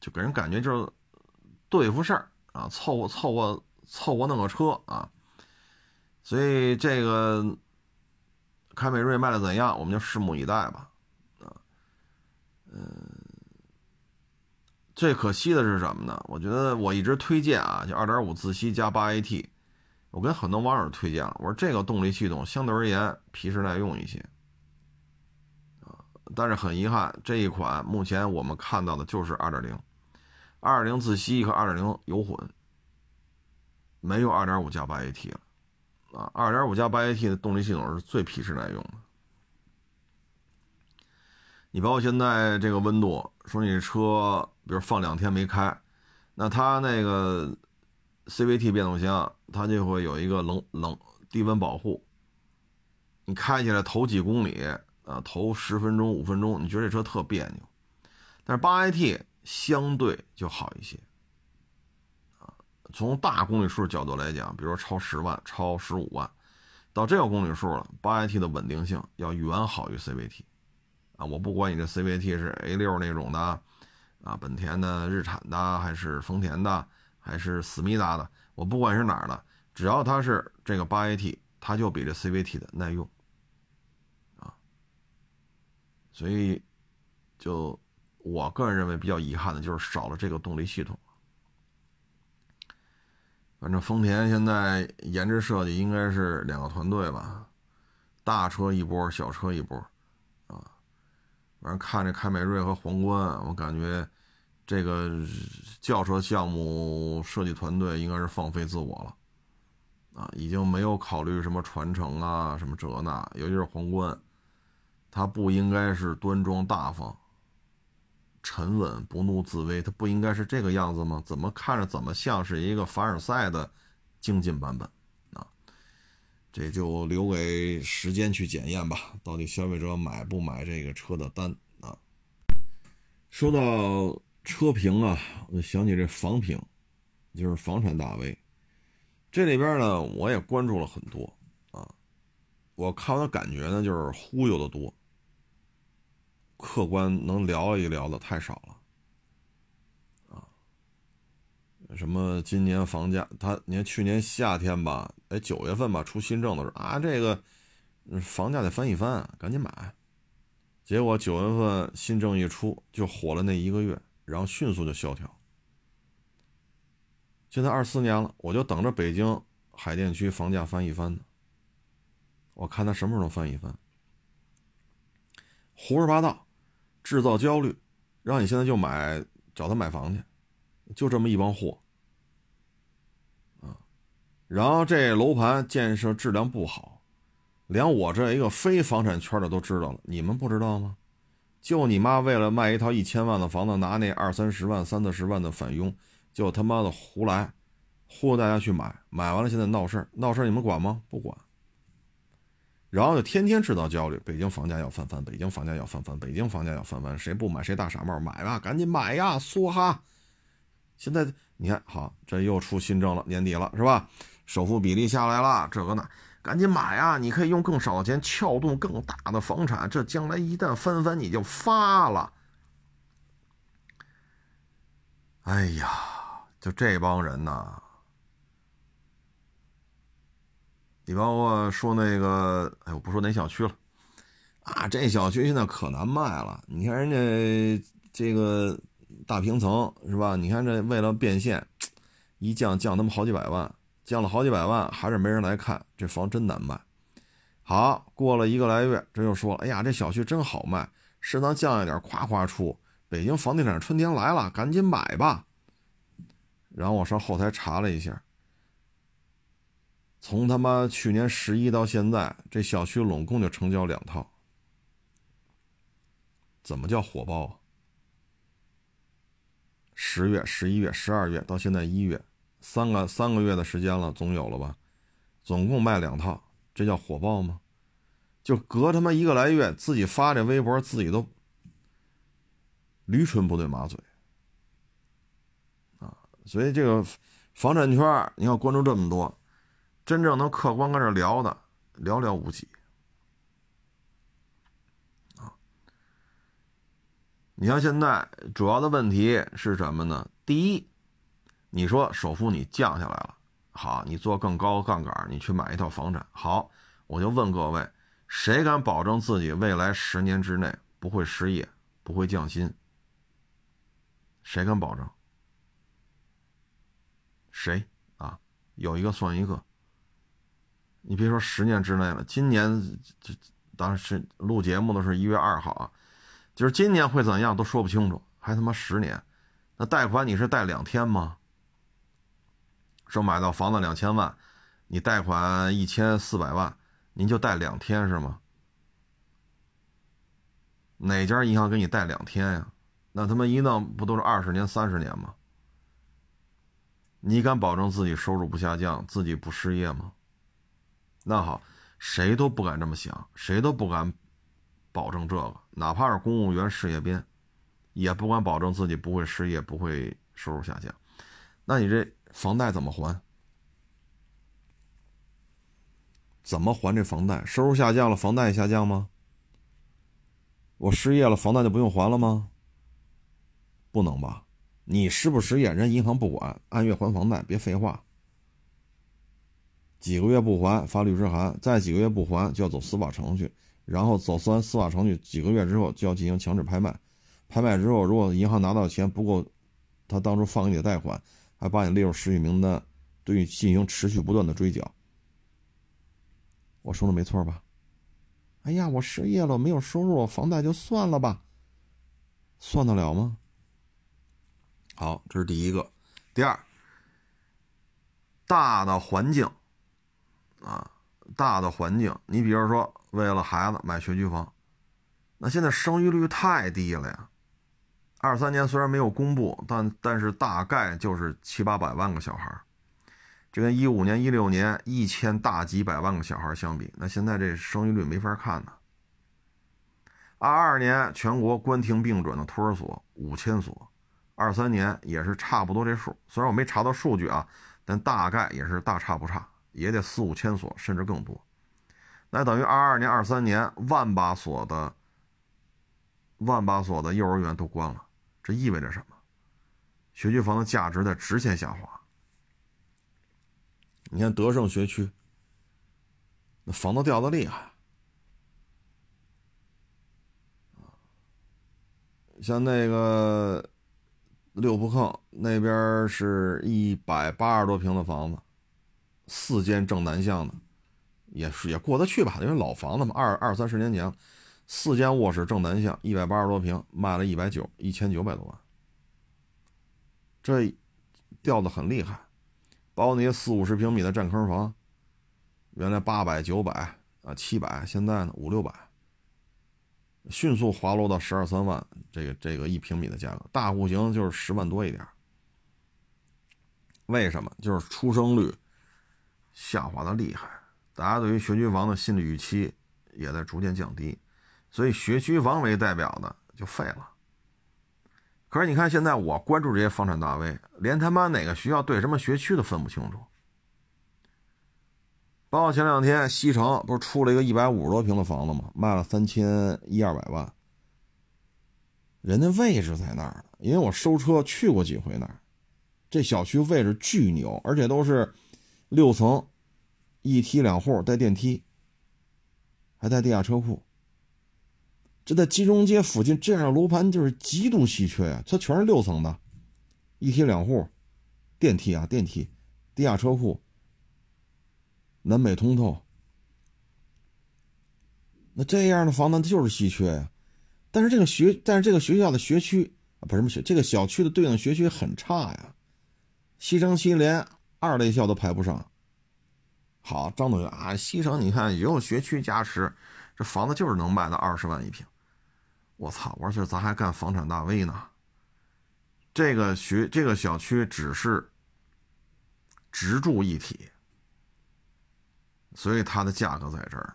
就给人感觉就是对付事儿啊，凑合凑合凑合弄个车啊。所以这个凯美瑞卖的怎样，我们就拭目以待吧。啊，嗯，最可惜的是什么呢？我觉得我一直推荐啊，就2.5自吸加 8AT。我跟很多网友推荐了，我说这个动力系统相对而言皮实耐用一些。但是很遗憾，这一款目前我们看到的就是2.0自吸和2.0油混，没有2.5加 8AT 了。啊，二点五加八 AT 的动力系统是最皮实耐用的。你包括现在这个温度，说你车比如放两天没开，那它那个 CVT 变速箱它就会有一个冷冷低温保护。你开起来头几公里啊，头十分钟五分钟，你觉得这车特别扭，但是八 AT 相对就好一些。从大公里数角度来讲，比如说超十万、超十五万，到这个公里数了，八 AT 的稳定性要远好于 CVT，啊，我不管你这 CVT 是 A 六那种的，啊，本田的、日产的，还是丰田的，还是思密达的，我不管是哪儿的，只要它是这个八 AT，它就比这 CVT 的耐用，啊，所以就我个人认为比较遗憾的就是少了这个动力系统。反正丰田现在研制设计应该是两个团队吧，大车一波，小车一波，啊，反正看这凯美瑞和皇冠，我感觉这个轿车项目设计团队应该是放飞自我了，啊，已经没有考虑什么传承啊，什么这那，尤其是皇冠，它不应该是端庄大方。沉稳不怒自威，它不应该是这个样子吗？怎么看着怎么像是一个凡尔赛的精进版本啊？这就留给时间去检验吧。到底消费者买不买这个车的单啊？说到车评啊，我就想起这房评，就是房产大 V。这里边呢，我也关注了很多啊。我看完的感觉呢，就是忽悠的多。客观能聊一聊的太少了，啊，什么今年房价，他你看去年夏天吧，哎九月份吧出新政的时候啊，这个房价得翻一番，赶紧买。结果九月份新政一出，就火了那一个月，然后迅速就萧条。现在二四年了，我就等着北京海淀区房价翻一番呢。我看他什么时候翻一番，胡说八道。制造焦虑，让你现在就买找他买房去，就这么一帮货啊！然后这楼盘建设质量不好，连我这一个非房产圈的都知道了，你们不知道吗？就你妈为了卖一套一千万的房子，拿那二三十万、三四十万的返佣，就他妈的胡来，忽悠大家去买，买完了现在闹事闹事你们管吗？不管。然后就天天制造焦虑，北京房价要翻番，北京房价要翻番，北京房价要翻番，谁不买谁大傻帽，买吧，赶紧买呀，梭哈！现在你看好，这又出新政了，年底了是吧？首付比例下来了，这个那赶紧买呀！你可以用更少的钱撬动更大的房产，这将来一旦翻番你就发了。哎呀，就这帮人呐！你包括说那个，哎，我不说哪小区了，啊，这小区现在可难卖了。你看人家这个大平层是吧？你看这为了变现，一降降他妈好几百万，降了好几百万，还是没人来看，这房真难卖。好，过了一个来月，这又说了，哎呀，这小区真好卖，适当降一点，夸夸出。北京房地产春天来了，赶紧买吧。然后我上后台查了一下。从他妈去年十一到现在，这小区拢共就成交两套，怎么叫火爆啊？十月、十一月、十二月到现在一月，三个三个月的时间了，总有了吧？总共卖两套，这叫火爆吗？就隔他妈一个来月，自己发这微博，自己都驴唇不对马嘴啊！所以这个房产圈，你要关注这么多。真正能客观跟这聊的寥寥无几啊！你像现在主要的问题是什么呢？第一，你说首付你降下来了，好，你做更高杠杆，你去买一套房产，好，我就问各位，谁敢保证自己未来十年之内不会失业、不会降薪？谁敢保证？谁啊？有一个算一个。你别说十年之内了，今年这当时录节目的是一月二号啊，就是今年会怎样都说不清楚，还他妈十年，那贷款你是贷两天吗？说买到房子两千万，你贷款一千四百万，您就贷两天是吗？哪家银行给你贷两天呀？那他妈一弄不都是二十年、三十年吗？你敢保证自己收入不下降，自己不失业吗？那好，谁都不敢这么想，谁都不敢保证这个，哪怕是公务员事业编，也不敢保证自己不会失业，不会收入下降。那你这房贷怎么还？怎么还这房贷？收入下降了，房贷下降吗？我失业了，房贷就不用还了吗？不能吧？你失不失业，人银行不管，按月还房贷，别废话。几个月不还发律师函，再几个月不还就要走司法程序，然后走完司法程序几个月之后就要进行强制拍卖，拍卖之后如果银行拿到钱不够，他当初放给你的贷款，还把你列入失信名单，对你进行持续不断的追缴。我说的没错吧？哎呀，我失业了，没有收入，房贷就算了吧，算得了吗？好，这是第一个，第二，大的环境。啊，大的环境，你比如说，为了孩子买学区房，那现在生育率太低了呀。二三年虽然没有公布，但但是大概就是七八百万个小孩这跟一五年、一六年一千大几百万个小孩相比，那现在这生育率没法看呢。二二年全国关停并转的托儿所五千所，二三年也是差不多这数，虽然我没查到数据啊，但大概也是大差不差。也得四五千所，甚至更多。那等于二二年、二三年万把所的万把所的幼儿园都关了，这意味着什么？学区房的价值在直线下滑。你看德胜学区，那房子掉的厉害像那个六铺炕那边是一百八十多平的房子。四间正南向的，也是也过得去吧，因为老房子嘛，二二三十年前，四间卧室正南向，一百八十多平，卖了一百九，一千九百多万，这掉的很厉害。包括那些四五十平米的占坑房，原来八百九百啊七百，现在呢五六百，迅速滑落到十二三万，这个这个一平米的价格，大户型就是十万多一点。为什么？就是出生率。下滑的厉害，大家对于学区房的心理预期也在逐渐降低，所以学区房为代表的就废了。可是你看现在我关注这些房产大 V，连他妈哪个学校对什么学区都分不清楚，包括前两天西城不是出了一个一百五十多平的房子吗？卖了三千一二百万。人家位置在那儿，因为我收车去过几回那儿，这小区位置巨牛，而且都是六层，一梯两户带电梯，还带地下车库。这在金融街附近这样的楼盘就是极度稀缺呀，它全是六层的，一梯两户，电梯啊电梯，地下车库，南北通透。那这样的房子它就是稀缺呀。但是这个学，但是这个学校的学区啊，不是什么学，这个小区的对应学区很差呀。西城西联二类校都排不上。好，张总啊，西城你看也有学区加持，这房子就是能卖到二十万一平。我操！我说咱还干房产大 V 呢。这个学这个小区只是直住一体，所以它的价格在这儿。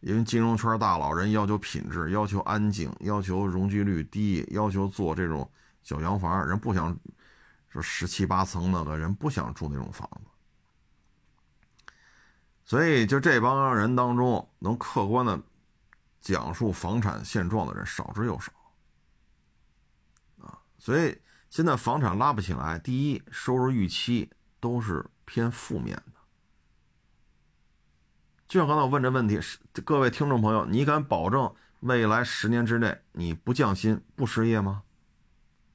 因为金融圈大佬人要求品质，要求安静，要求容积率低，要求做这种小洋房，人不想说十七八层那个人不想住那种房子。所以就这帮人当中，能客观的讲述房产现状的人少之又少。啊，所以现在房产拉不起来，第一收入预期都是偏负面的。就像刚才我问这问题，各位听众朋友，你敢保证未来十年之内你不降薪、不失业吗？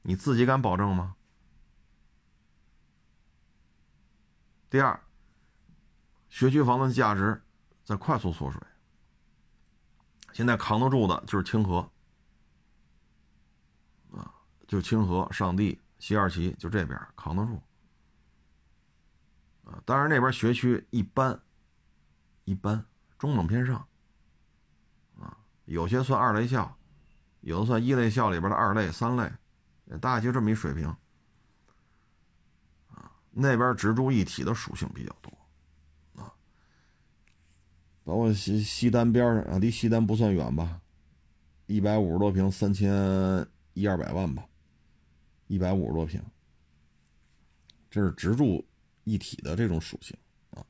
你自己敢保证吗？第二，学区房的价值在快速缩水，现在扛得住的就是清河，啊，就清河、上地、西二旗，就这边扛得住，啊，当然那边学区一般。一般，中等偏上，啊，有些算二类校，有的算一类校里边的二类、三类，大概就这么一水平，那边直住一体的属性比较多，啊，包括西西单边上啊，离西单不算远吧，一百五十多平，三千一二百万吧，一百五十多平，这是直住一体的这种属性啊。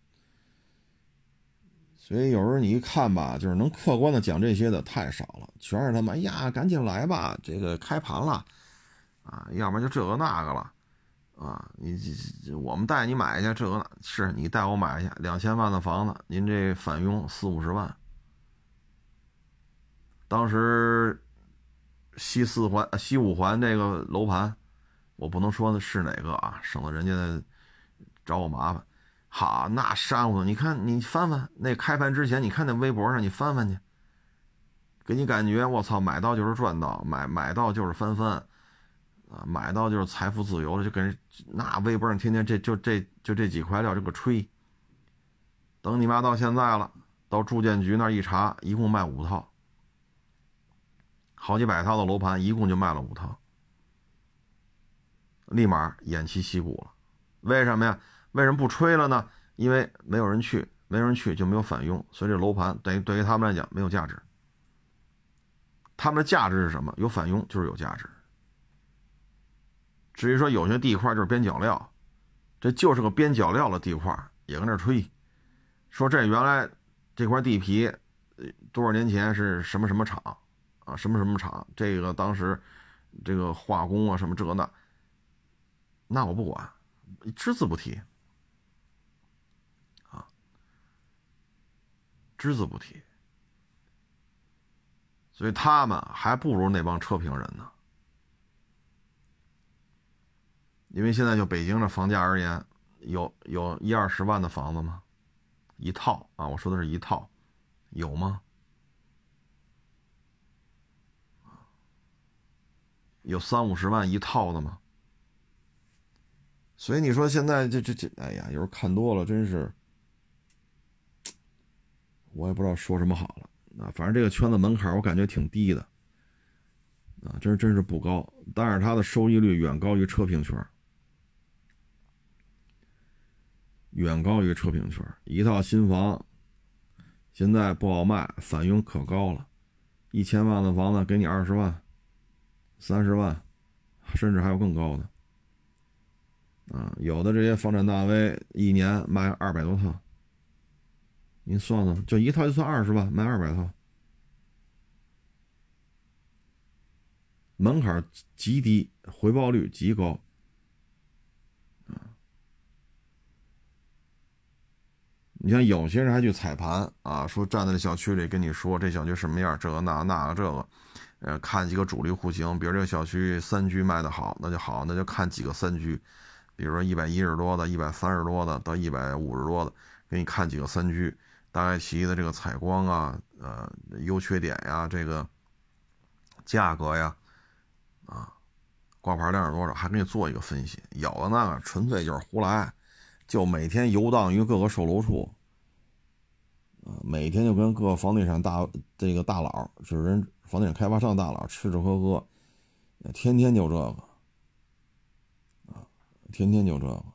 所以有时候你一看吧，就是能客观的讲这些的太少了，全是他妈呀，赶紧来吧，这个开盘了，啊，要不然就这个那个了，啊，你这这我们带你买去，这个是你带我买去，两千万的房子，您这返佣四五十万。当时西四环、西五环这个楼盘，我不能说的是哪个啊，省得人家找我麻烦。好，那山乎的，你看你翻翻那开盘之前，你看那微博上，你翻翻去，给你感觉我操，买到就是赚到，买买到就是翻番，啊，买到就是财富自由了，就跟那微博上天天这就这就这几块料就个吹。等你妈到现在了，到住建局那一查，一共卖五套，好几百套的楼盘，一共就卖了五套，立马偃旗息鼓了，为什么呀？为什么不吹了呢？因为没有人去，没人去就没有返佣，所以这楼盘等于对于他们来讲没有价值。他们的价值是什么？有返佣就是有价值。至于说有些地块就是边角料，这就是个边角料的地块，也跟那吹，说这原来这块地皮多少年前是什么什么厂啊，什么什么厂，这个当时这个化工啊什么这那，那我不管，只字不提。只字不提，所以他们还不如那帮车评人呢。因为现在就北京的房价而言，有有一二十万的房子吗？一套啊，我说的是一套，有吗？有三五十万一套的吗？所以你说现在这这这，哎呀，有时候看多了，真是。我也不知道说什么好了啊，反正这个圈子门槛我感觉挺低的，啊，真真是不高，但是它的收益率远高于车评圈，远高于车评圈。一套新房现在不好卖，返佣可高了，一千万的房子给你二十万、三十万，甚至还有更高的，啊，有的这些房产大 V 一年卖二百多套。您算算，就一套就算二十万，卖二百套，门槛极低，回报率极高。你像有些人还去踩盘啊，说站在小区里跟你说这小区什么样，这个那那个这个，呃，看几个主力户型，比如这个小区三居卖的好，那就好，那就看几个三居，比如说一百一十多的、一百三十多的到一百五十多的，给你看几个三居，大概其的这个采光啊，呃，优缺点呀，这个价格呀，啊，挂牌量是多少，还给你做一个分析。有的那个纯粹就是胡来，就每天游荡于各个售楼处。每天就跟各房地产大这个大佬，就是人房地产开发商大佬吃吃喝喝，天天就这个，啊，天天就这个。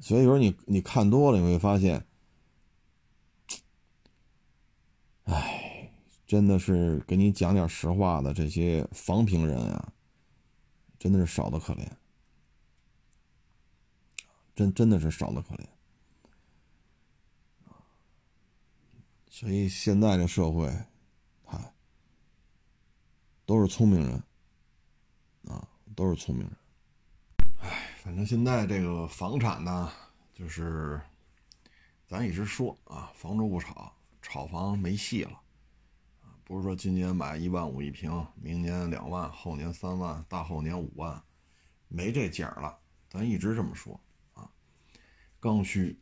所以有时候你你看多了，你会发现，哎，真的是给你讲点实话的这些房评人啊，真的是少的可怜，真真的是少的可怜。所以现在这社会，嗨，都是聪明人，啊，都是聪明人。哎，反正现在这个房产呢，就是咱一直说啊，房住不炒，炒房没戏了，不是说今年买一万五一平，明年两万，后年三万，大后年五万，没这景了。咱一直这么说啊，刚需。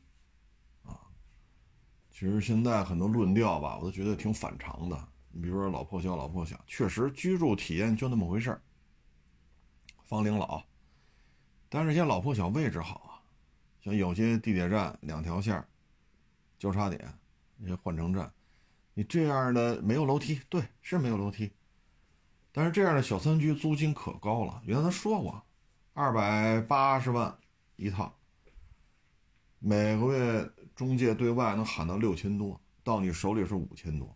其实现在很多论调吧，我都觉得挺反常的。你比如说老破小，老破小，确实居住体验就那么回事儿，房龄老。但是些老破小位置好啊，像有些地铁站两条线交叉点，那些换乘站，你这样的没有楼梯，对，是没有楼梯。但是这样的小三居租金可高了，原来他说过，二百八十万一套，每个月。中介对外能喊到六千多，到你手里是五千多，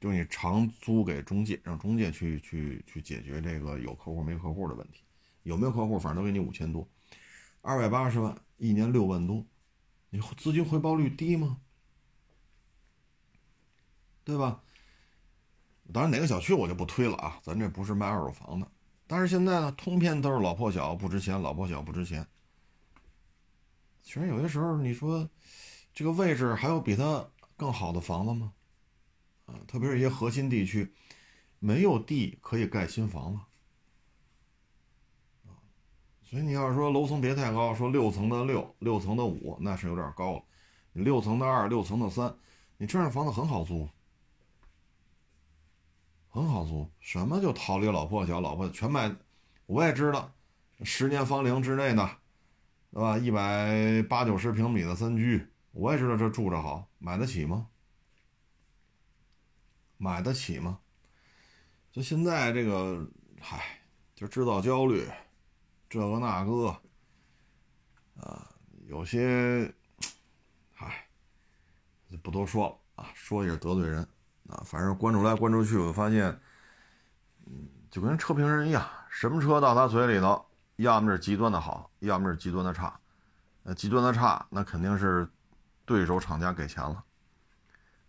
就你长租给中介，让中介去去去解决这个有客户没客户的问题，有没有客户，反正都给你五千多，二百八十万一年六万多，你资金回报率低吗？对吧？当然哪个小区我就不推了啊，咱这不是卖二手房的，但是现在呢，通篇都是老破小不值钱，老破小不值钱。其实有些时候你说。这个位置还有比它更好的房子吗？啊，特别是一些核心地区，没有地可以盖新房子，所以你要是说楼层别太高，说六层的六，六层的五，那是有点高了。你六层的二，六层的三，你这样房子很好租，很好租。什么就逃离老破小，老破全卖，我也知道，十年房龄之内的，对吧？一百八九十平米的三居。我也知道这住着好，买得起吗？买得起吗？就现在这个，嗨，就制造焦虑，这个那个，啊，有些，嗨，就不多说了啊，说也是得罪人啊。反正关注来关注去，我发现，嗯，就跟车评人一样，什么车到他嘴里头，要么是极端的好，要么是极端的差。呃，极端的差，那肯定是。对手厂家给钱了，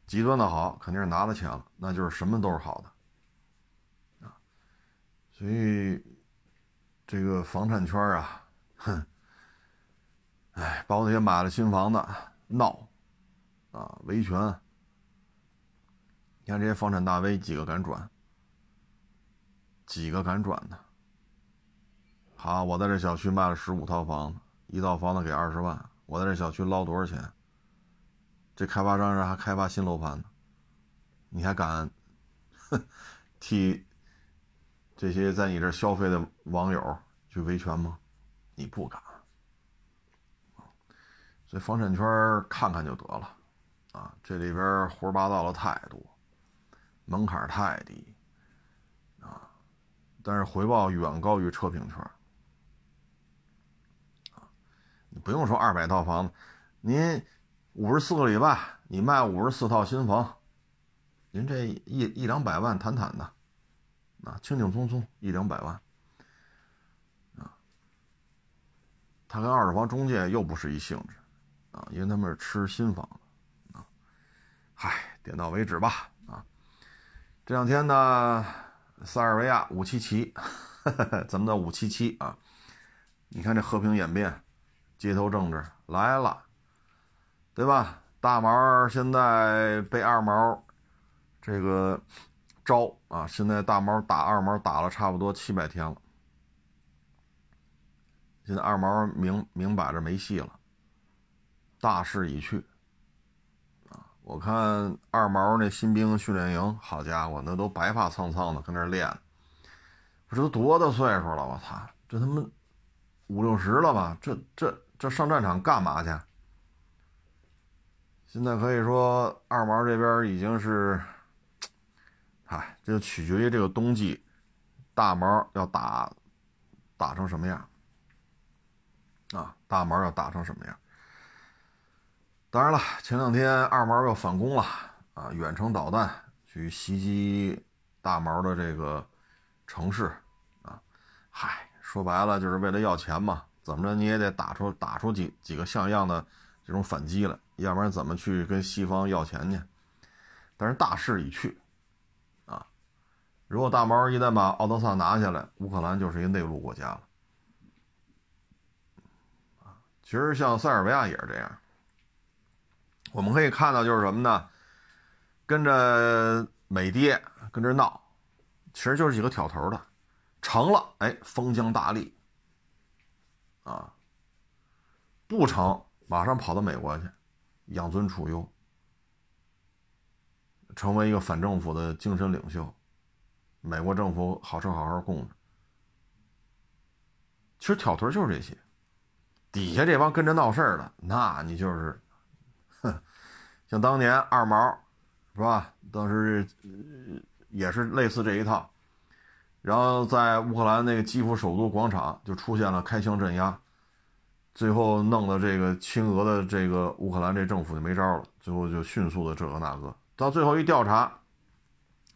极端的好肯定是拿了钱了，那就是什么都是好的，啊，所以这个房产圈啊，哼，哎，包括那些买了新房的闹，啊，维权，你看这些房产大 V 几个敢转？几个敢转的？好，我在这小区卖了十五套房子，一套房子给二十万，我在这小区捞多少钱？这开发商还开发新楼盘呢，你还敢 替这些在你这消费的网友去维权吗？你不敢。所以房产圈看看就得了，啊，这里边胡说八道的太多，门槛太低，啊，但是回报远高于车评圈，啊，你不用说二百套房子，您。五十四个礼拜，你卖五十四套新房，您这一一两百万，坦坦的，啊，轻轻松松一两百万，啊，他跟二手房中介又不是一性质，啊，因为他们是吃新房的啊。嗨，点到为止吧啊。这两天呢，塞尔维亚五七七，咱们的五七七啊？你看这和平演变，街头政治来了，对吧？大毛现在被二毛这个招啊，现在大毛打二毛打了差不多七百天了，现在二毛明明摆着没戏了，大势已去啊！我看二毛那新兵训练营，好家伙，那都白发苍苍的，跟那练，不知道多大岁数了，我操，这他妈五六十了吧？这这这上战场干嘛去？现在可以说二毛这边已经是，哎，这就取决于这个冬季，大毛要打打成什么样啊？大毛要打成什么样？当然了，前两天二毛又反攻了啊，远程导弹去袭击大毛的这个城市啊，嗨，说白了就是为了要钱嘛，怎么着你也得打出打出几几个像样的这种反击来。要不然怎么去跟西方要钱去？但是大势已去，啊，如果大毛一旦把奥德萨拿下来，乌克兰就是一个内陆国家了，其实像塞尔维亚也是这样。我们可以看到就是什么呢？跟着美爹跟着闹，其实就是几个挑头的，成了哎封疆大吏，啊，不成马上跑到美国去。养尊处优，成为一个反政府的精神领袖，美国政府好吃好喝供着。其实挑头就是这些，底下这帮跟着闹事儿的，那你就是，哼，像当年二毛，是吧？当时也是类似这一套，然后在乌克兰那个基辅首都广场就出现了开枪镇压。最后弄的这个亲俄的这个乌克兰这政府就没招了，最后就迅速的这个那个，到最后一调查，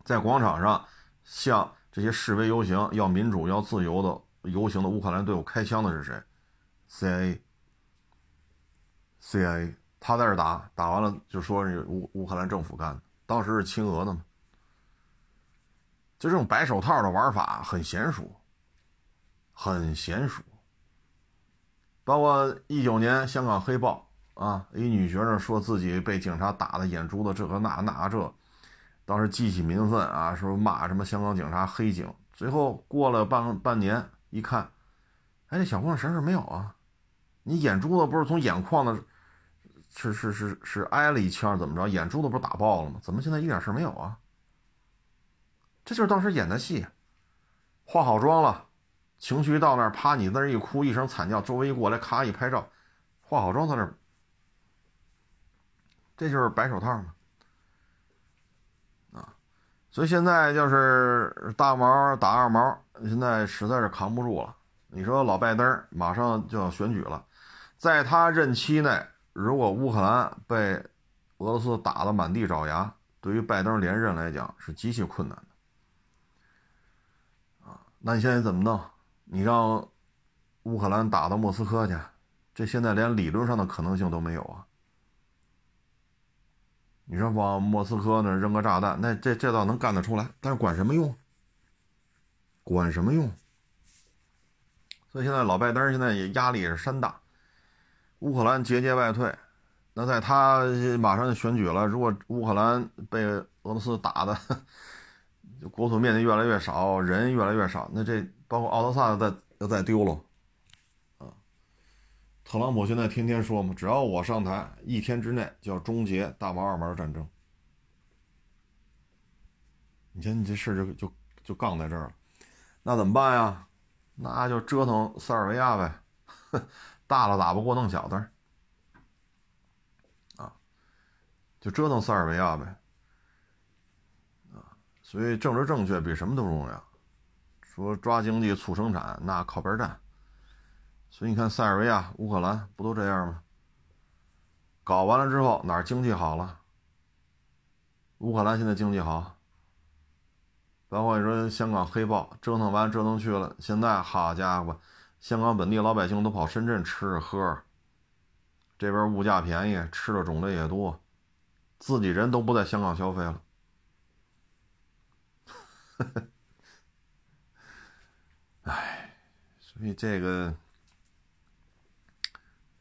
在广场上向这些示威游行要民主要自由的游行的乌克兰队伍开枪的是谁？CIA，CIA，他在这打，打完了就说是乌乌克兰政府干的，当时是亲俄的嘛，就这种白手套的玩法很娴熟，很娴熟。包括一九年香港黑豹啊，一女学生说自己被警察打的眼珠子这个那那这，当时激起民愤啊，说骂什么香港警察黑警。最后过了半半年，一看，哎，这小姑娘什么事没有啊？你眼珠子不是从眼眶的，是是是是挨了一枪，怎么着？眼珠子不是打爆了吗？怎么现在一点事没有啊？这就是当时演的戏，化好妆了。情绪到那儿，啪！你在那儿一哭，一声惨叫，周围一过来，咔一拍照，化好妆在那儿，这就是白手套嘛，啊！所以现在就是大毛打二毛，现在实在是扛不住了。你说老拜登马上就要选举了，在他任期内，如果乌克兰被俄罗斯打得满地找牙，对于拜登连任来讲是极其困难的，啊！那你现在怎么弄？你让乌克兰打到莫斯科去，这现在连理论上的可能性都没有啊！你说往莫斯科那扔个炸弹，那这这倒能干得出来，但是管什么用？管什么用？所以现在老拜登现在也压力也是山大，乌克兰节节败退，那在他马上就选举了，如果乌克兰被俄罗斯打的，国土面积越来越少，人越来越少，那这。包括奥德萨要再要再丢了，啊，特朗普现在天天说嘛，只要我上台，一天之内就要终结大毛二毛的战争。你看你这事就就就杠在这儿了，那怎么办呀？那就折腾塞尔维亚呗，大了打不过弄小的，啊，就折腾塞尔维亚呗，啊，所以政治正确比什么都重要。说抓经济促生产，那靠边站。所以你看塞尔维亚、乌克兰不都这样吗？搞完了之后哪儿经济好了？乌克兰现在经济好，包括你说香港黑豹折腾完折腾去了，现在好家伙，香港本地老百姓都跑深圳吃喝，这边物价便宜，吃的种类也多，自己人都不在香港消费了。因为这个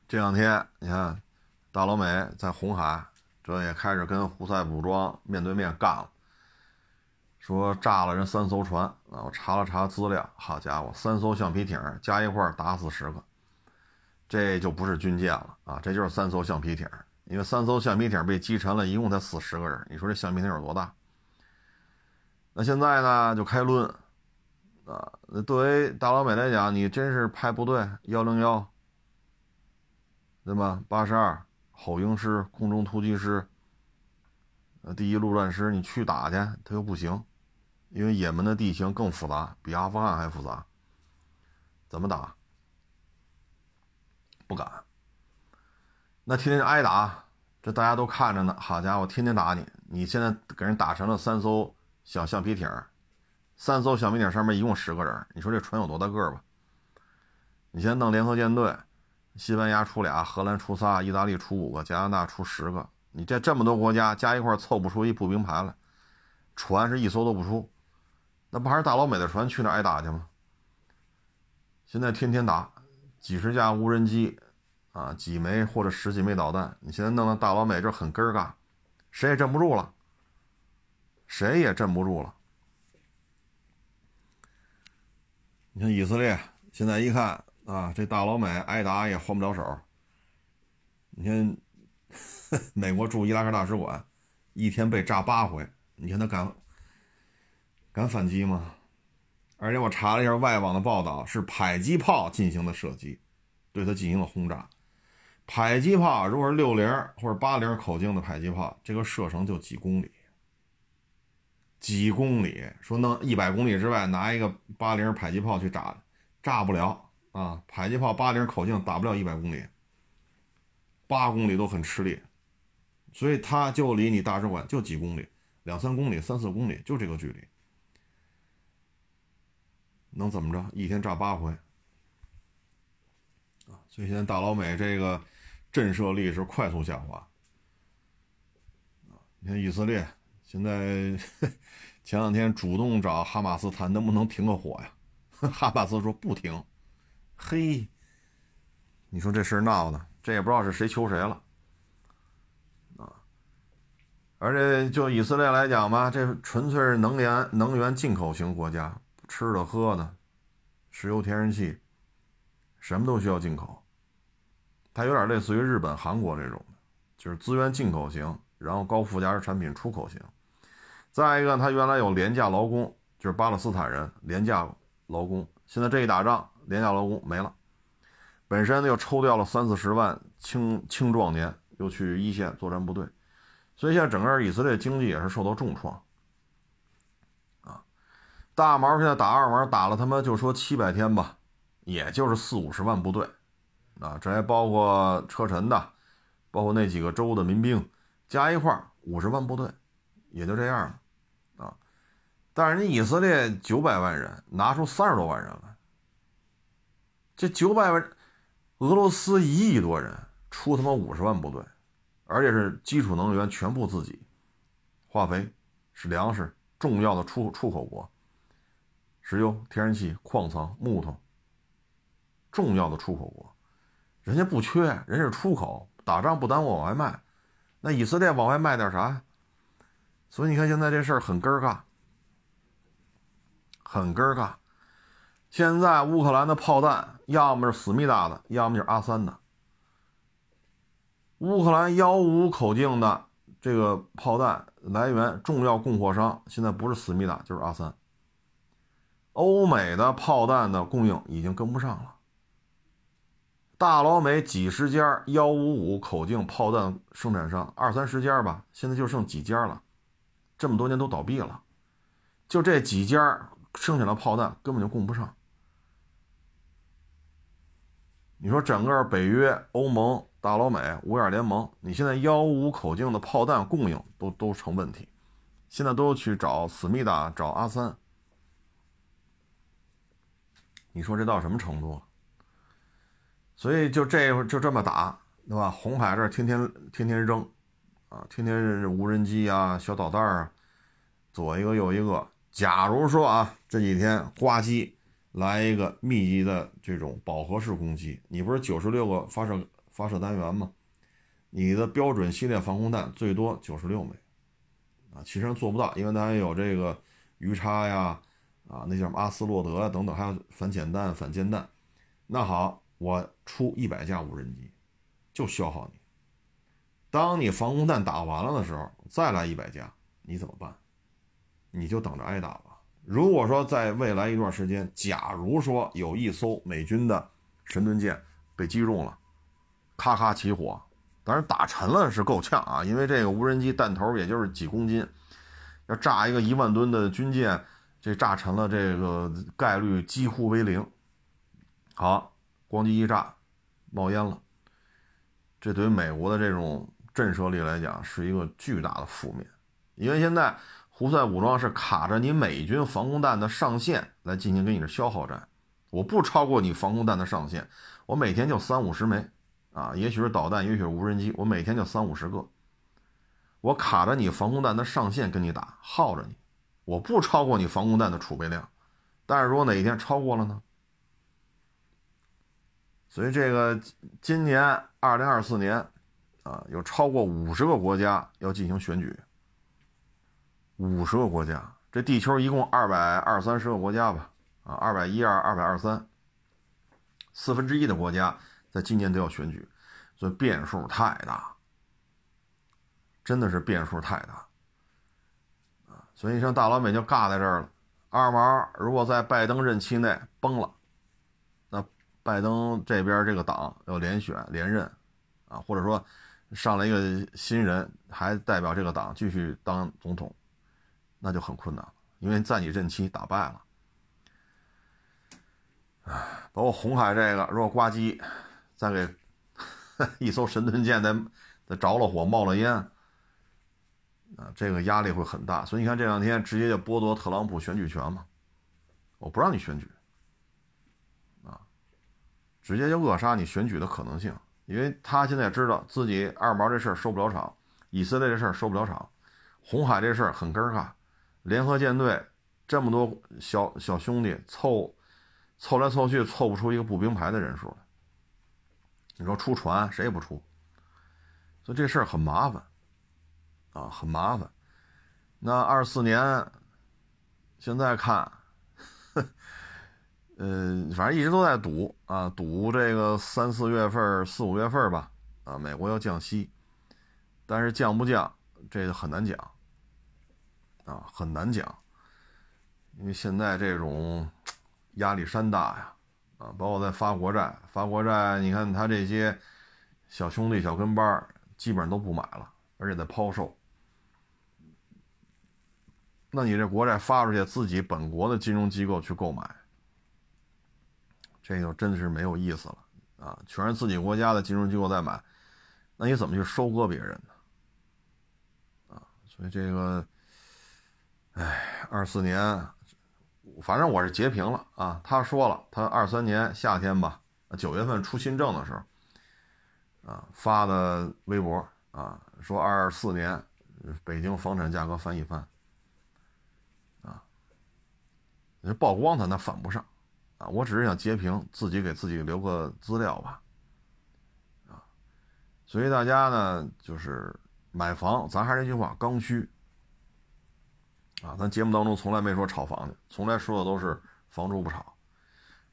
这两天你看，大老美在红海，这也开始跟胡塞武装面对面干了，说炸了人三艘船啊！我查了查资料，好家伙，三艘橡皮艇加一块打死十个，这就不是军舰了啊，这就是三艘橡皮艇，因为三艘橡皮艇被击沉了，一共才死十个人，你说这橡皮艇有多大？那现在呢，就开论。啊，那对于大老美来讲，你真是派部队幺零幺，对吧？八十二吼鹰师、空中突击师，第一陆战师，你去打去，他又不行，因为也门的地形更复杂，比阿富汗还复杂，怎么打？不敢。那天天挨打，这大家都看着呢。好家伙，天天打你，你现在给人打成了三艘小橡皮艇。三艘小米艇上面一共十个人，你说这船有多大个吧？你先弄联合舰队，西班牙出俩，荷兰出仨，意大利出五个，加拿大出十个，你这这么多国家加一块凑不出一步兵排来，船是一艘都不出，那不还是大老美的船去那挨打去吗？现在天天打，几十架无人机，啊，几枚或者十几枚导弹，你现在弄得大老美这很尴尬，谁也镇不住了，谁也镇不住了。你看以色列现在一看啊，这大老美挨打也还不了手。你看 美国驻伊拉克大使馆一天被炸八回，你看他敢敢反击吗？而且我查了一下外网的报道，是迫击炮进行的射击，对他进行了轰炸。迫击炮如果是六零或者八零口径的迫击炮，这个射程就几公里。几公里，说弄一百公里之外拿一个八零迫击炮去炸，炸不了啊！迫击炮八零口径打不了一百公里，八公里都很吃力，所以它就离你大使馆就几公里，两三公里、三四公里就这个距离，能怎么着？一天炸八回啊！所以现在大老美这个震慑力是快速下滑你看以色列。现在前两天主动找哈马斯谈，能不能停个火呀？哈马斯说不停。嘿，你说这事闹的，这也不知道是谁求谁了啊！而且就以色列来讲吧，这纯粹是能源能源进口型国家，吃的喝的，石油天然气，什么都需要进口。它有点类似于日本、韩国这种的，就是资源进口型，然后高附加值产品出口型。再一个，他原来有廉价劳工，就是巴勒斯坦人廉价劳工。现在这一打仗，廉价劳工没了，本身又抽调了三四十万青青壮年，又去一线作战部队，所以现在整个以色列经济也是受到重创。啊，大毛现在打二毛打了他妈就说七百天吧，也就是四五十万部队，啊，这还包括车臣的，包括那几个州的民兵，加一块五十万部队，也就这样了。但是你以色列九百万人拿出三十多万人来，这九百万，俄罗斯一亿多人出他妈五十万部队，而且是基础能源全部自己，化肥是粮食重要的出出口国，石油、天然气、矿藏、木头，重要的出口国，人家不缺，人家是出口，打仗不耽误往外卖，那以色列往外卖点啥？所以你看现在这事儿很尴尬。很尴尬，现在乌克兰的炮弹要么是思密达的，要么就是阿三的。乌克兰幺五五口径的这个炮弹来源重要供货商现在不是思密达就是阿三。欧美的炮弹的供应已经跟不上了，大老美几十家幺五五口径炮弹生产商，二三十家吧，现在就剩几家了，这么多年都倒闭了，就这几家。剩下的炮弹根本就供不上。你说整个北约、欧盟、大老美、五眼联盟，你现在幺五口径的炮弹供应都都成问题，现在都去找思密达、找阿三。你说这到什么程度了？所以就这就这么打对吧？红海这天天天天扔，啊，天天无人机啊、小导弹啊，左一个右一个。假如说啊，这几天呱唧来一个密集的这种饱和式攻击，你不是九十六个发射发射单元吗？你的标准系列防空弹最多九十六枚，啊，其实做不到，因为它还有这个鱼叉呀，啊，那叫什么阿斯洛德啊等等，还有反潜弹、反舰弹。那好，我出一百架无人机，就消耗你。当你防空弹打完了的时候，再来一百架，你怎么办？你就等着挨打吧。如果说在未来一段时间，假如说有一艘美军的神盾舰被击中了，咔咔起火，当然打沉了是够呛啊，因为这个无人机弹头也就是几公斤，要炸一个一万吨的军舰，这炸沉了这个概率几乎为零。好，咣叽一炸，冒烟了，这对于美国的这种震慑力来讲是一个巨大的负面，因为现在。胡塞武装是卡着你美军防空弹的上限来进行跟你的消耗战，我不超过你防空弹的上限，我每天就三五十枚，啊，也许是导弹，也许是无人机，我每天就三五十个，我卡着你防空弹的上限跟你打，耗着你，我不超过你防空弹的储备量，但是如果哪一天超过了呢？所以这个今年二零二四年，啊，有超过五十个国家要进行选举。五十个国家，这地球一共二百二三十个国家吧，啊，二百一二，二百二三，四分之一的国家在今年都要选举，所以变数太大，真的是变数太大，啊，所以像大老美就尬在这儿了。二毛如果在拜登任期内崩了，那拜登这边这个党要连选连任，啊，或者说上来一个新人还代表这个党继续当总统。那就很困难了，因为在你任期打败了，唉，包括红海这个，如果呱唧再给 一艘神盾舰再再着了火冒了烟，啊，这个压力会很大。所以你看这两天直接就剥夺特朗普选举权嘛，我不让你选举，啊，直接就扼杀你选举的可能性，因为他现在知道自己二毛这事儿收不了场，以色列这事儿收不了场，红海这事儿很根儿尬。联合舰队这么多小小兄弟凑凑来凑去，凑不出一个步兵排的人数来。你说出船谁也不出，所以这事儿很麻烦啊，很麻烦。那二四年现在看，呃，反正一直都在赌啊，赌这个三四月份、四五月份吧，啊，美国要降息，但是降不降，这个很难讲。啊，很难讲，因为现在这种压力山大呀，啊，包括在发国债，发国债，你看他这些小兄弟、小跟班基本上都不买了，而且在抛售。那你这国债发出去，自己本国的金融机构去购买，这就真的是没有意思了啊！全是自己国家的金融机构在买，那你怎么去收割别人呢？啊，所以这个。哎，二四年，反正我是截屏了啊。他说了，他二三年夏天吧，九月份出新政的时候，啊发的微博啊，说二四年北京房产价格翻一番，啊，你曝光他那翻不上，啊，我只是想截屏，自己给自己留个资料吧，啊，所以大家呢，就是买房，咱还是那句话，刚需。啊，咱节目当中从来没说炒房去，从来说的都是房住不炒，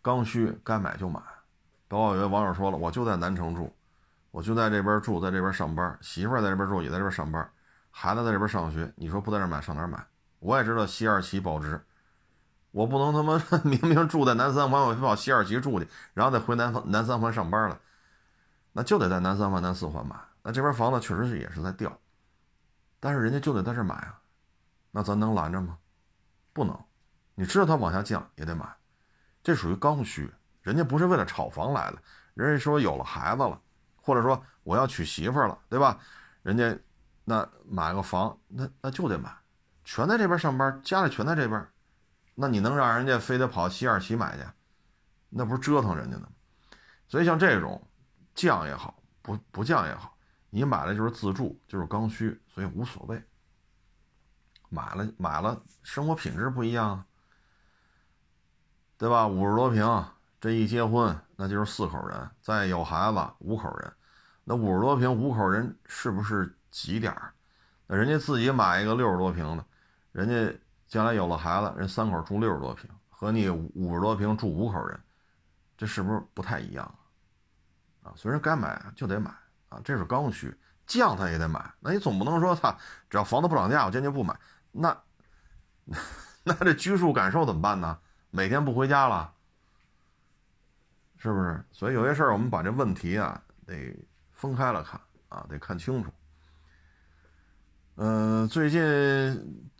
刚需该买就买。包括有位网友说了，我就在南城住，我就在这边住，在这边上班，媳妇在这边住，也在这边上班，孩子在这边上学。你说不在这买，上哪买？我也知道西二旗保值，我不能他妈 明明住在南三环，我非跑西二旗住去，然后再回南方南三环上班了，那就得在南三环、南四环买。那这边房子确实是也是在掉，但是人家就得在这买啊。那咱能拦着吗？不能，你知道它往下降也得买，这属于刚需。人家不是为了炒房来的，人家说有了孩子了，或者说我要娶媳妇了，对吧？人家那买个房，那那就得买，全在这边上班，家里全在这边，那你能让人家非得跑西二旗买去？那不是折腾人家呢吗？所以像这种降也好，不不降也好，你买的就是自住，就是刚需，所以无所谓。买了买了，生活品质不一样，对吧？五十多平，这一结婚那就是四口人，再有孩子五口人，那五十多平五口人是不是挤点儿？那人家自己买一个六十多平的，人家将来有了孩子，人三口住六十多平，和你五十多平住五口人，这是不是不太一样啊？所以说该买就得买啊，这是刚需，降他也得买。那你总不能说他只要房子不涨价，我坚决不买。那 那这居住感受怎么办呢？每天不回家了，是不是？所以有些事儿我们把这问题啊得分开了看啊，得看清楚。嗯，最近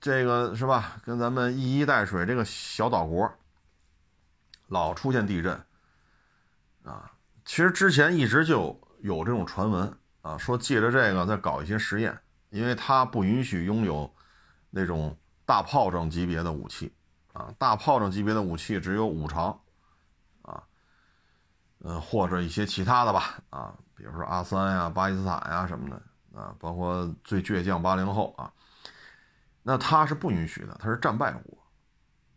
这个是吧？跟咱们一衣带水这个小岛国，老出现地震啊。其实之前一直就有这种传闻啊，说借着这个再搞一些实验，因为它不允许拥有那种大炮仗级别的武器啊。大炮仗级别的武器只有五常啊，呃，或者一些其他的吧啊，比如说阿三呀、巴基斯坦呀什么的。啊，包括最倔强八零后啊，那他是不允许的，他是战败国。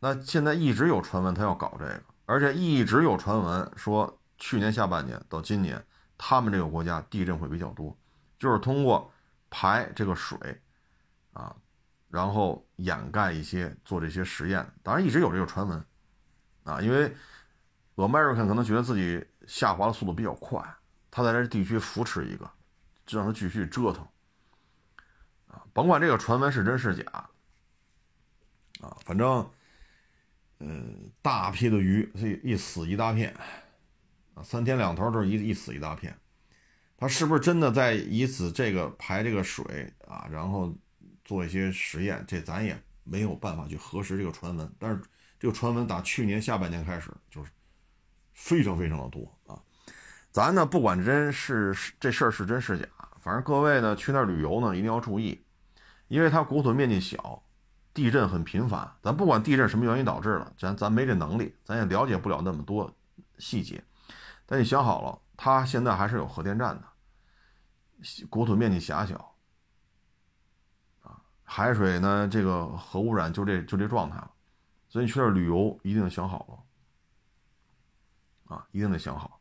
那现在一直有传闻他要搞这个，而且一直有传闻说去年下半年到今年，他们这个国家地震会比较多，就是通过排这个水啊，然后掩盖一些做这些实验。当然一直有这个传闻啊，因为 American 可能觉得自己下滑的速度比较快，他在这地区扶持一个。就让他继续折腾，甭管这个传闻是真是假，啊，反正，嗯，大批的鱼一死一大片，啊，三天两头都是一一死一大片，他是不是真的在以此这个排这个水啊，然后做一些实验？这咱也没有办法去核实这个传闻。但是这个传闻打去年下半年开始就是非常非常的多啊，咱呢不管真是这事儿是真是假。反正各位呢，去那儿旅游呢，一定要注意，因为它国土面积小，地震很频繁。咱不管地震什么原因导致的，咱咱没这能力，咱也了解不了那么多细节。但你想好了，它现在还是有核电站的，国土面积狭小，啊，海水呢，这个核污染就这就这状态了。所以你去那儿旅游一定想好了，啊，一定得想好。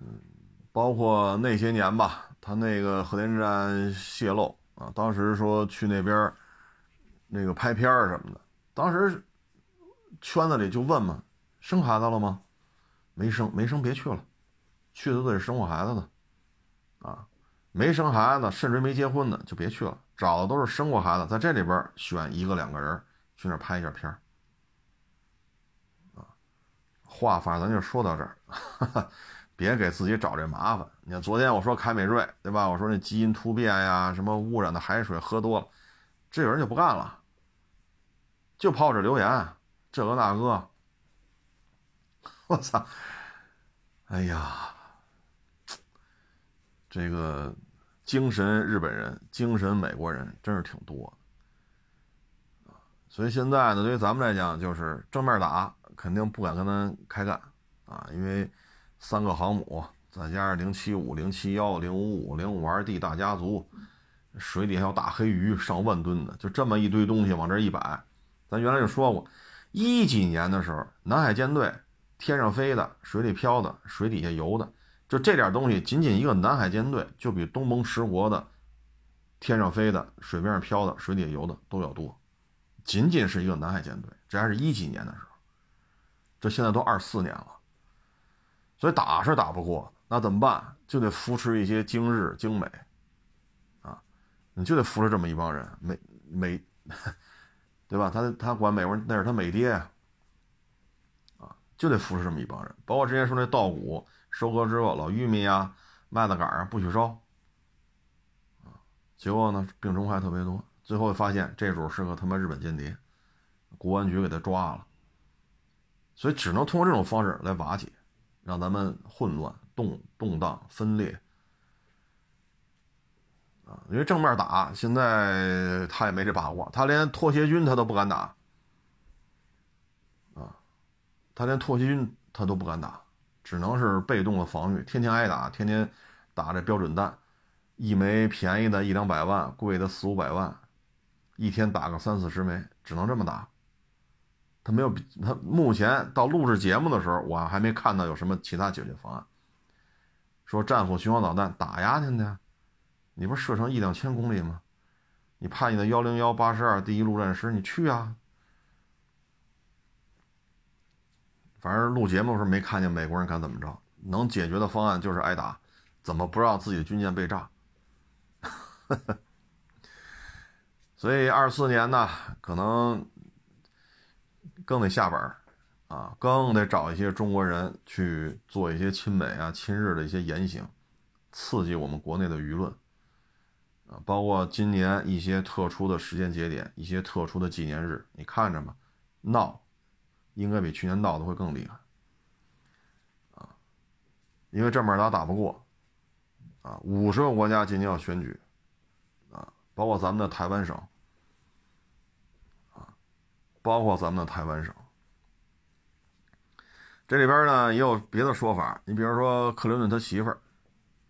嗯，包括那些年吧。他那个核电站泄漏啊，当时说去那边那个拍片什么的，当时圈子里就问嘛，生孩子了吗？没生，没生别去了，去的都得生过孩子的，啊，没生孩子甚至没结婚的就别去了，找的都是生过孩子，在这里边选一个两个人去那拍一下片儿，啊，话反正咱就说到这儿。别给自己找这麻烦。你看，昨天我说凯美瑞，对吧？我说那基因突变呀，什么污染的海水喝多了，这有人就不干了，就跑这留言，这个那个。我操！哎呀，这个精神日本人、精神美国人真是挺多所以现在呢，对于咱们来讲，就是正面打，肯定不敢跟他开干啊，因为。三个航母，再加上零七五、零七幺、零五五、零五二 D 大家族，水底下有大黑鱼上万吨的，就这么一堆东西往这一摆。咱原来就说过，一几年的时候，南海舰队天上飞的、水里漂的、水底下游的，就这点东西，仅仅一个南海舰队就比东盟十国的天上飞的、水面上漂的、水底下游的都要多。仅仅是一个南海舰队，这还是一几年的时候，这现在都二四年了。所以打是打不过，那怎么办？就得扶持一些精日、精美，啊，你就得扶持这么一帮人，美美，对吧？他他管美国人那是他美爹呀，啊，就得扶持这么一帮人。包括之前说那稻谷收割之后，老玉米呀、麦子杆啊不许烧，啊，结果呢病虫害特别多，最后发现这主是个他妈日本间谍，国安局给他抓了，所以只能通过这种方式来瓦解。让咱们混乱、动动荡、分裂啊！因为正面打，现在他也没这把握，他连拖鞋军他都不敢打啊！他连拖鞋军他都不敢打，只能是被动的防御，天天挨打，天天打这标准弹，一枚便宜的一两百万，贵的四五百万，一天打个三四十枚，只能这么打。他没有，他目前到录制节目的时候，我还没看到有什么其他解决方案。说战斧巡航导弹打压去呢，你不是射程一两千公里吗？你派你的幺零幺八十二第一陆战师，你去啊。反正录节目时候没看见美国人敢怎么着，能解决的方案就是挨打，怎么不让自己的军舰被炸？所以二四年呢，可能更得下本儿啊，更得找一些中国人去做一些亲美啊、亲日的一些言行，刺激我们国内的舆论啊，包括今年一些特殊的时间节点、一些特殊的纪念日，你看着吧，闹。应该比去年闹的会更厉害，啊，因为正面打打不过，啊，五十个国家今年要选举，啊，包括咱们的台湾省，包括咱们的台湾省，这里边呢也有别的说法，你比如说克林顿他媳妇儿，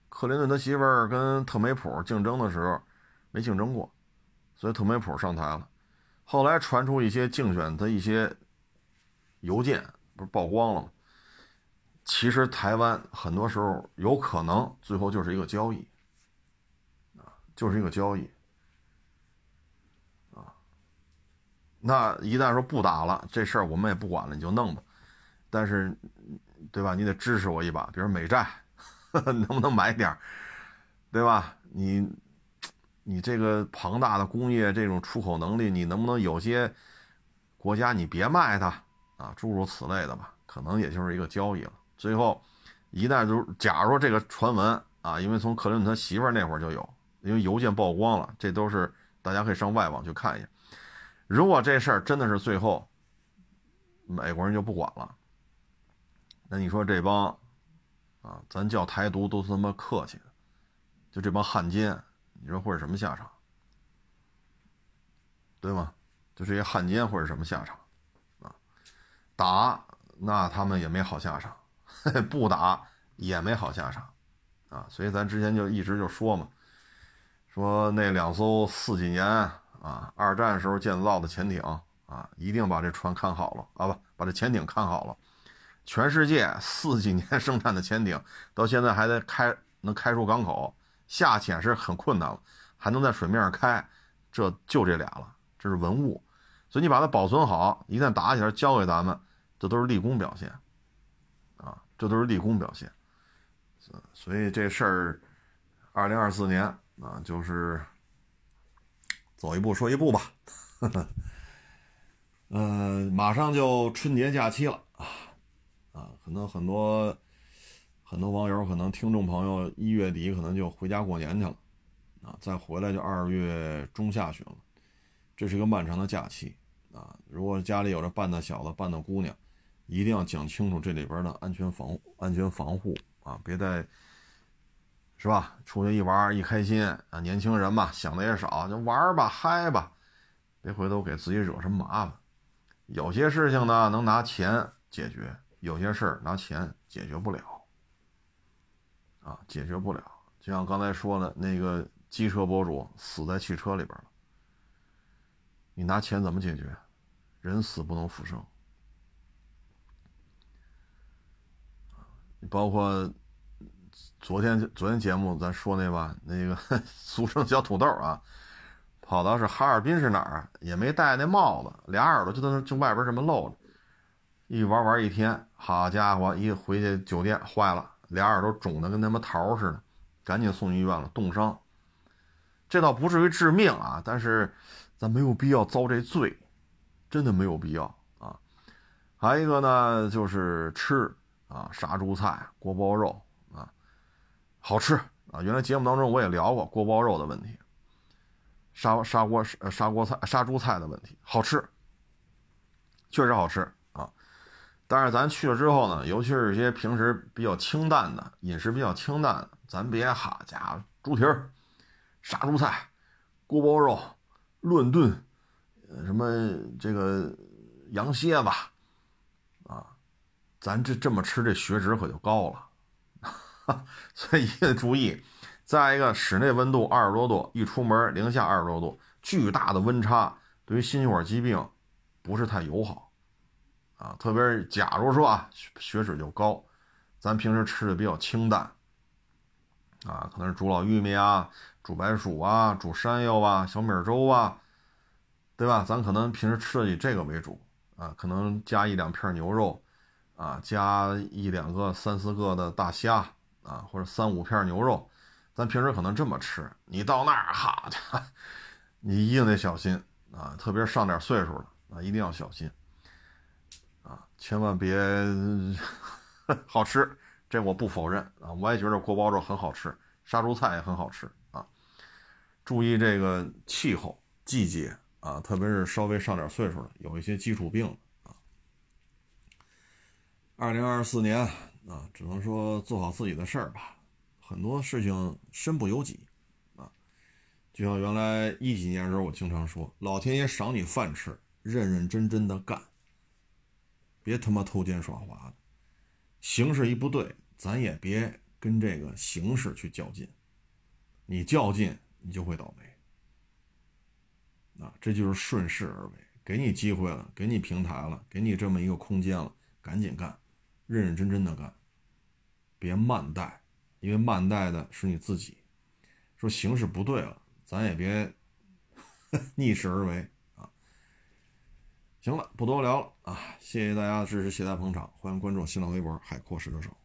克林顿他媳妇儿跟特梅普竞争的时候没竞争过，所以特梅普上台了，后来传出一些竞选的一些。邮件不是曝光了吗？其实台湾很多时候有可能最后就是一个交易，啊，就是一个交易，啊，那一旦说不打了，这事儿我们也不管了，你就弄吧。但是，对吧？你得支持我一把，比如美债，能不能买点儿对吧？你，你这个庞大的工业这种出口能力，你能不能有些国家你别卖它？啊，诸如此类的吧，可能也就是一个交易了。最后，一旦就是假如说这个传闻啊，因为从克林顿他媳妇儿那会儿就有，因为邮件曝光了，这都是大家可以上外网去看一下。如果这事儿真的是最后，美国人就不管了，那你说这帮啊，咱叫台独都他妈客气的，就这帮汉奸，你说会是什么下场？对吗？就这些汉奸会是什么下场？啊打那他们也没好下场，不打也没好下场，啊，所以咱之前就一直就说嘛，说那两艘四几年啊，二战时候建造的潜艇啊，一定把这船看好了啊，不把这潜艇看好了。全世界四几年 生产的潜艇，到现在还在开，能开出港口，下潜是很困难了，还能在水面上开，这就这俩了，这是文物，所以你把它保存好，一旦打起来交给咱们。这都是立功表现，啊，这都是立功表现，所以这事儿，二零二四年啊，就是走一步说一步吧，嗯，马上就春节假期了啊，啊，可能很多很多网友，可能听众朋友一月底可能就回家过年去了，啊，再回来就二月中下旬了，这是一个漫长的假期啊，如果家里有着半大小子、半大姑娘。一定要讲清楚这里边的安全防护安全防护啊！别再是吧？出去一玩一开心啊！年轻人嘛，想的也少，就玩吧，嗨吧，别回头给自己惹什么麻烦。有些事情呢，能拿钱解决；有些事儿拿钱解决不了啊，解决不了。就像刚才说的那个机车博主死在汽车里边了，你拿钱怎么解决？人死不能复生。包括昨天昨天节目咱说那吧，那个 俗称小土豆啊，跑到是哈尔滨是哪儿？也没戴那帽子，俩耳朵就在那就外边这么露着，一玩玩一天，好家伙，一回去酒店坏了，俩耳朵肿的跟他妈桃似的，赶紧送医院了，冻伤。这倒不至于致命啊，但是咱没有必要遭这罪，真的没有必要啊。还有一个呢，就是吃。啊，杀猪菜、锅包肉，好吃啊！原来节目当中我也聊过锅包肉的问题，砂砂锅砂锅菜、杀猪菜的问题，好吃，确实好吃啊！但是咱去了之后呢，尤其是一些平时比较清淡的饮食比较清淡，咱别好家伙，猪蹄儿、杀猪菜、锅包肉、乱炖，什么这个羊蝎子啊。咱这这么吃，这血脂可就高了，所以一定注意。再一个，室内温度二十多度，一出门零下二十多度，巨大的温差对于心血管疾病不是太友好啊。特别是假如说啊血脂就高，咱平时吃的比较清淡啊，可能是煮老玉米啊、煮白薯啊、煮山药啊、小米粥啊，对吧？咱可能平时吃的以这个为主啊，可能加一两片牛肉啊，加一两个、三四个的大虾啊，或者三五片牛肉。咱平时可能这么吃，你到那儿哈，你一定得小心啊！特别是上点岁数了啊，一定要小心啊！千万别 好吃，这我不否认啊！我也觉得锅包肉很好吃，杀猪菜也很好吃啊！注意这个气候、季节啊，特别是稍微上点岁数的，有一些基础病啊。二零二四年啊，只能说做好自己的事儿吧。很多事情身不由己，啊，就像原来一几年的时候，我经常说，老天爷赏你饭吃，认认真真的干，别他妈偷奸耍滑的，形势一不对，咱也别跟这个形势去较劲，你较劲，你就会倒霉，啊，这就是顺势而为，给你机会了，给你平台了，给你这么一个空间了，赶紧干，认认真真的干，别慢带。因为慢带的是你自己，说形势不对了，咱也别 逆势而为啊。行了，不多聊了啊，谢谢大家的支持，谢谢大家捧场，欢迎关注新浪微博“海阔石头手”。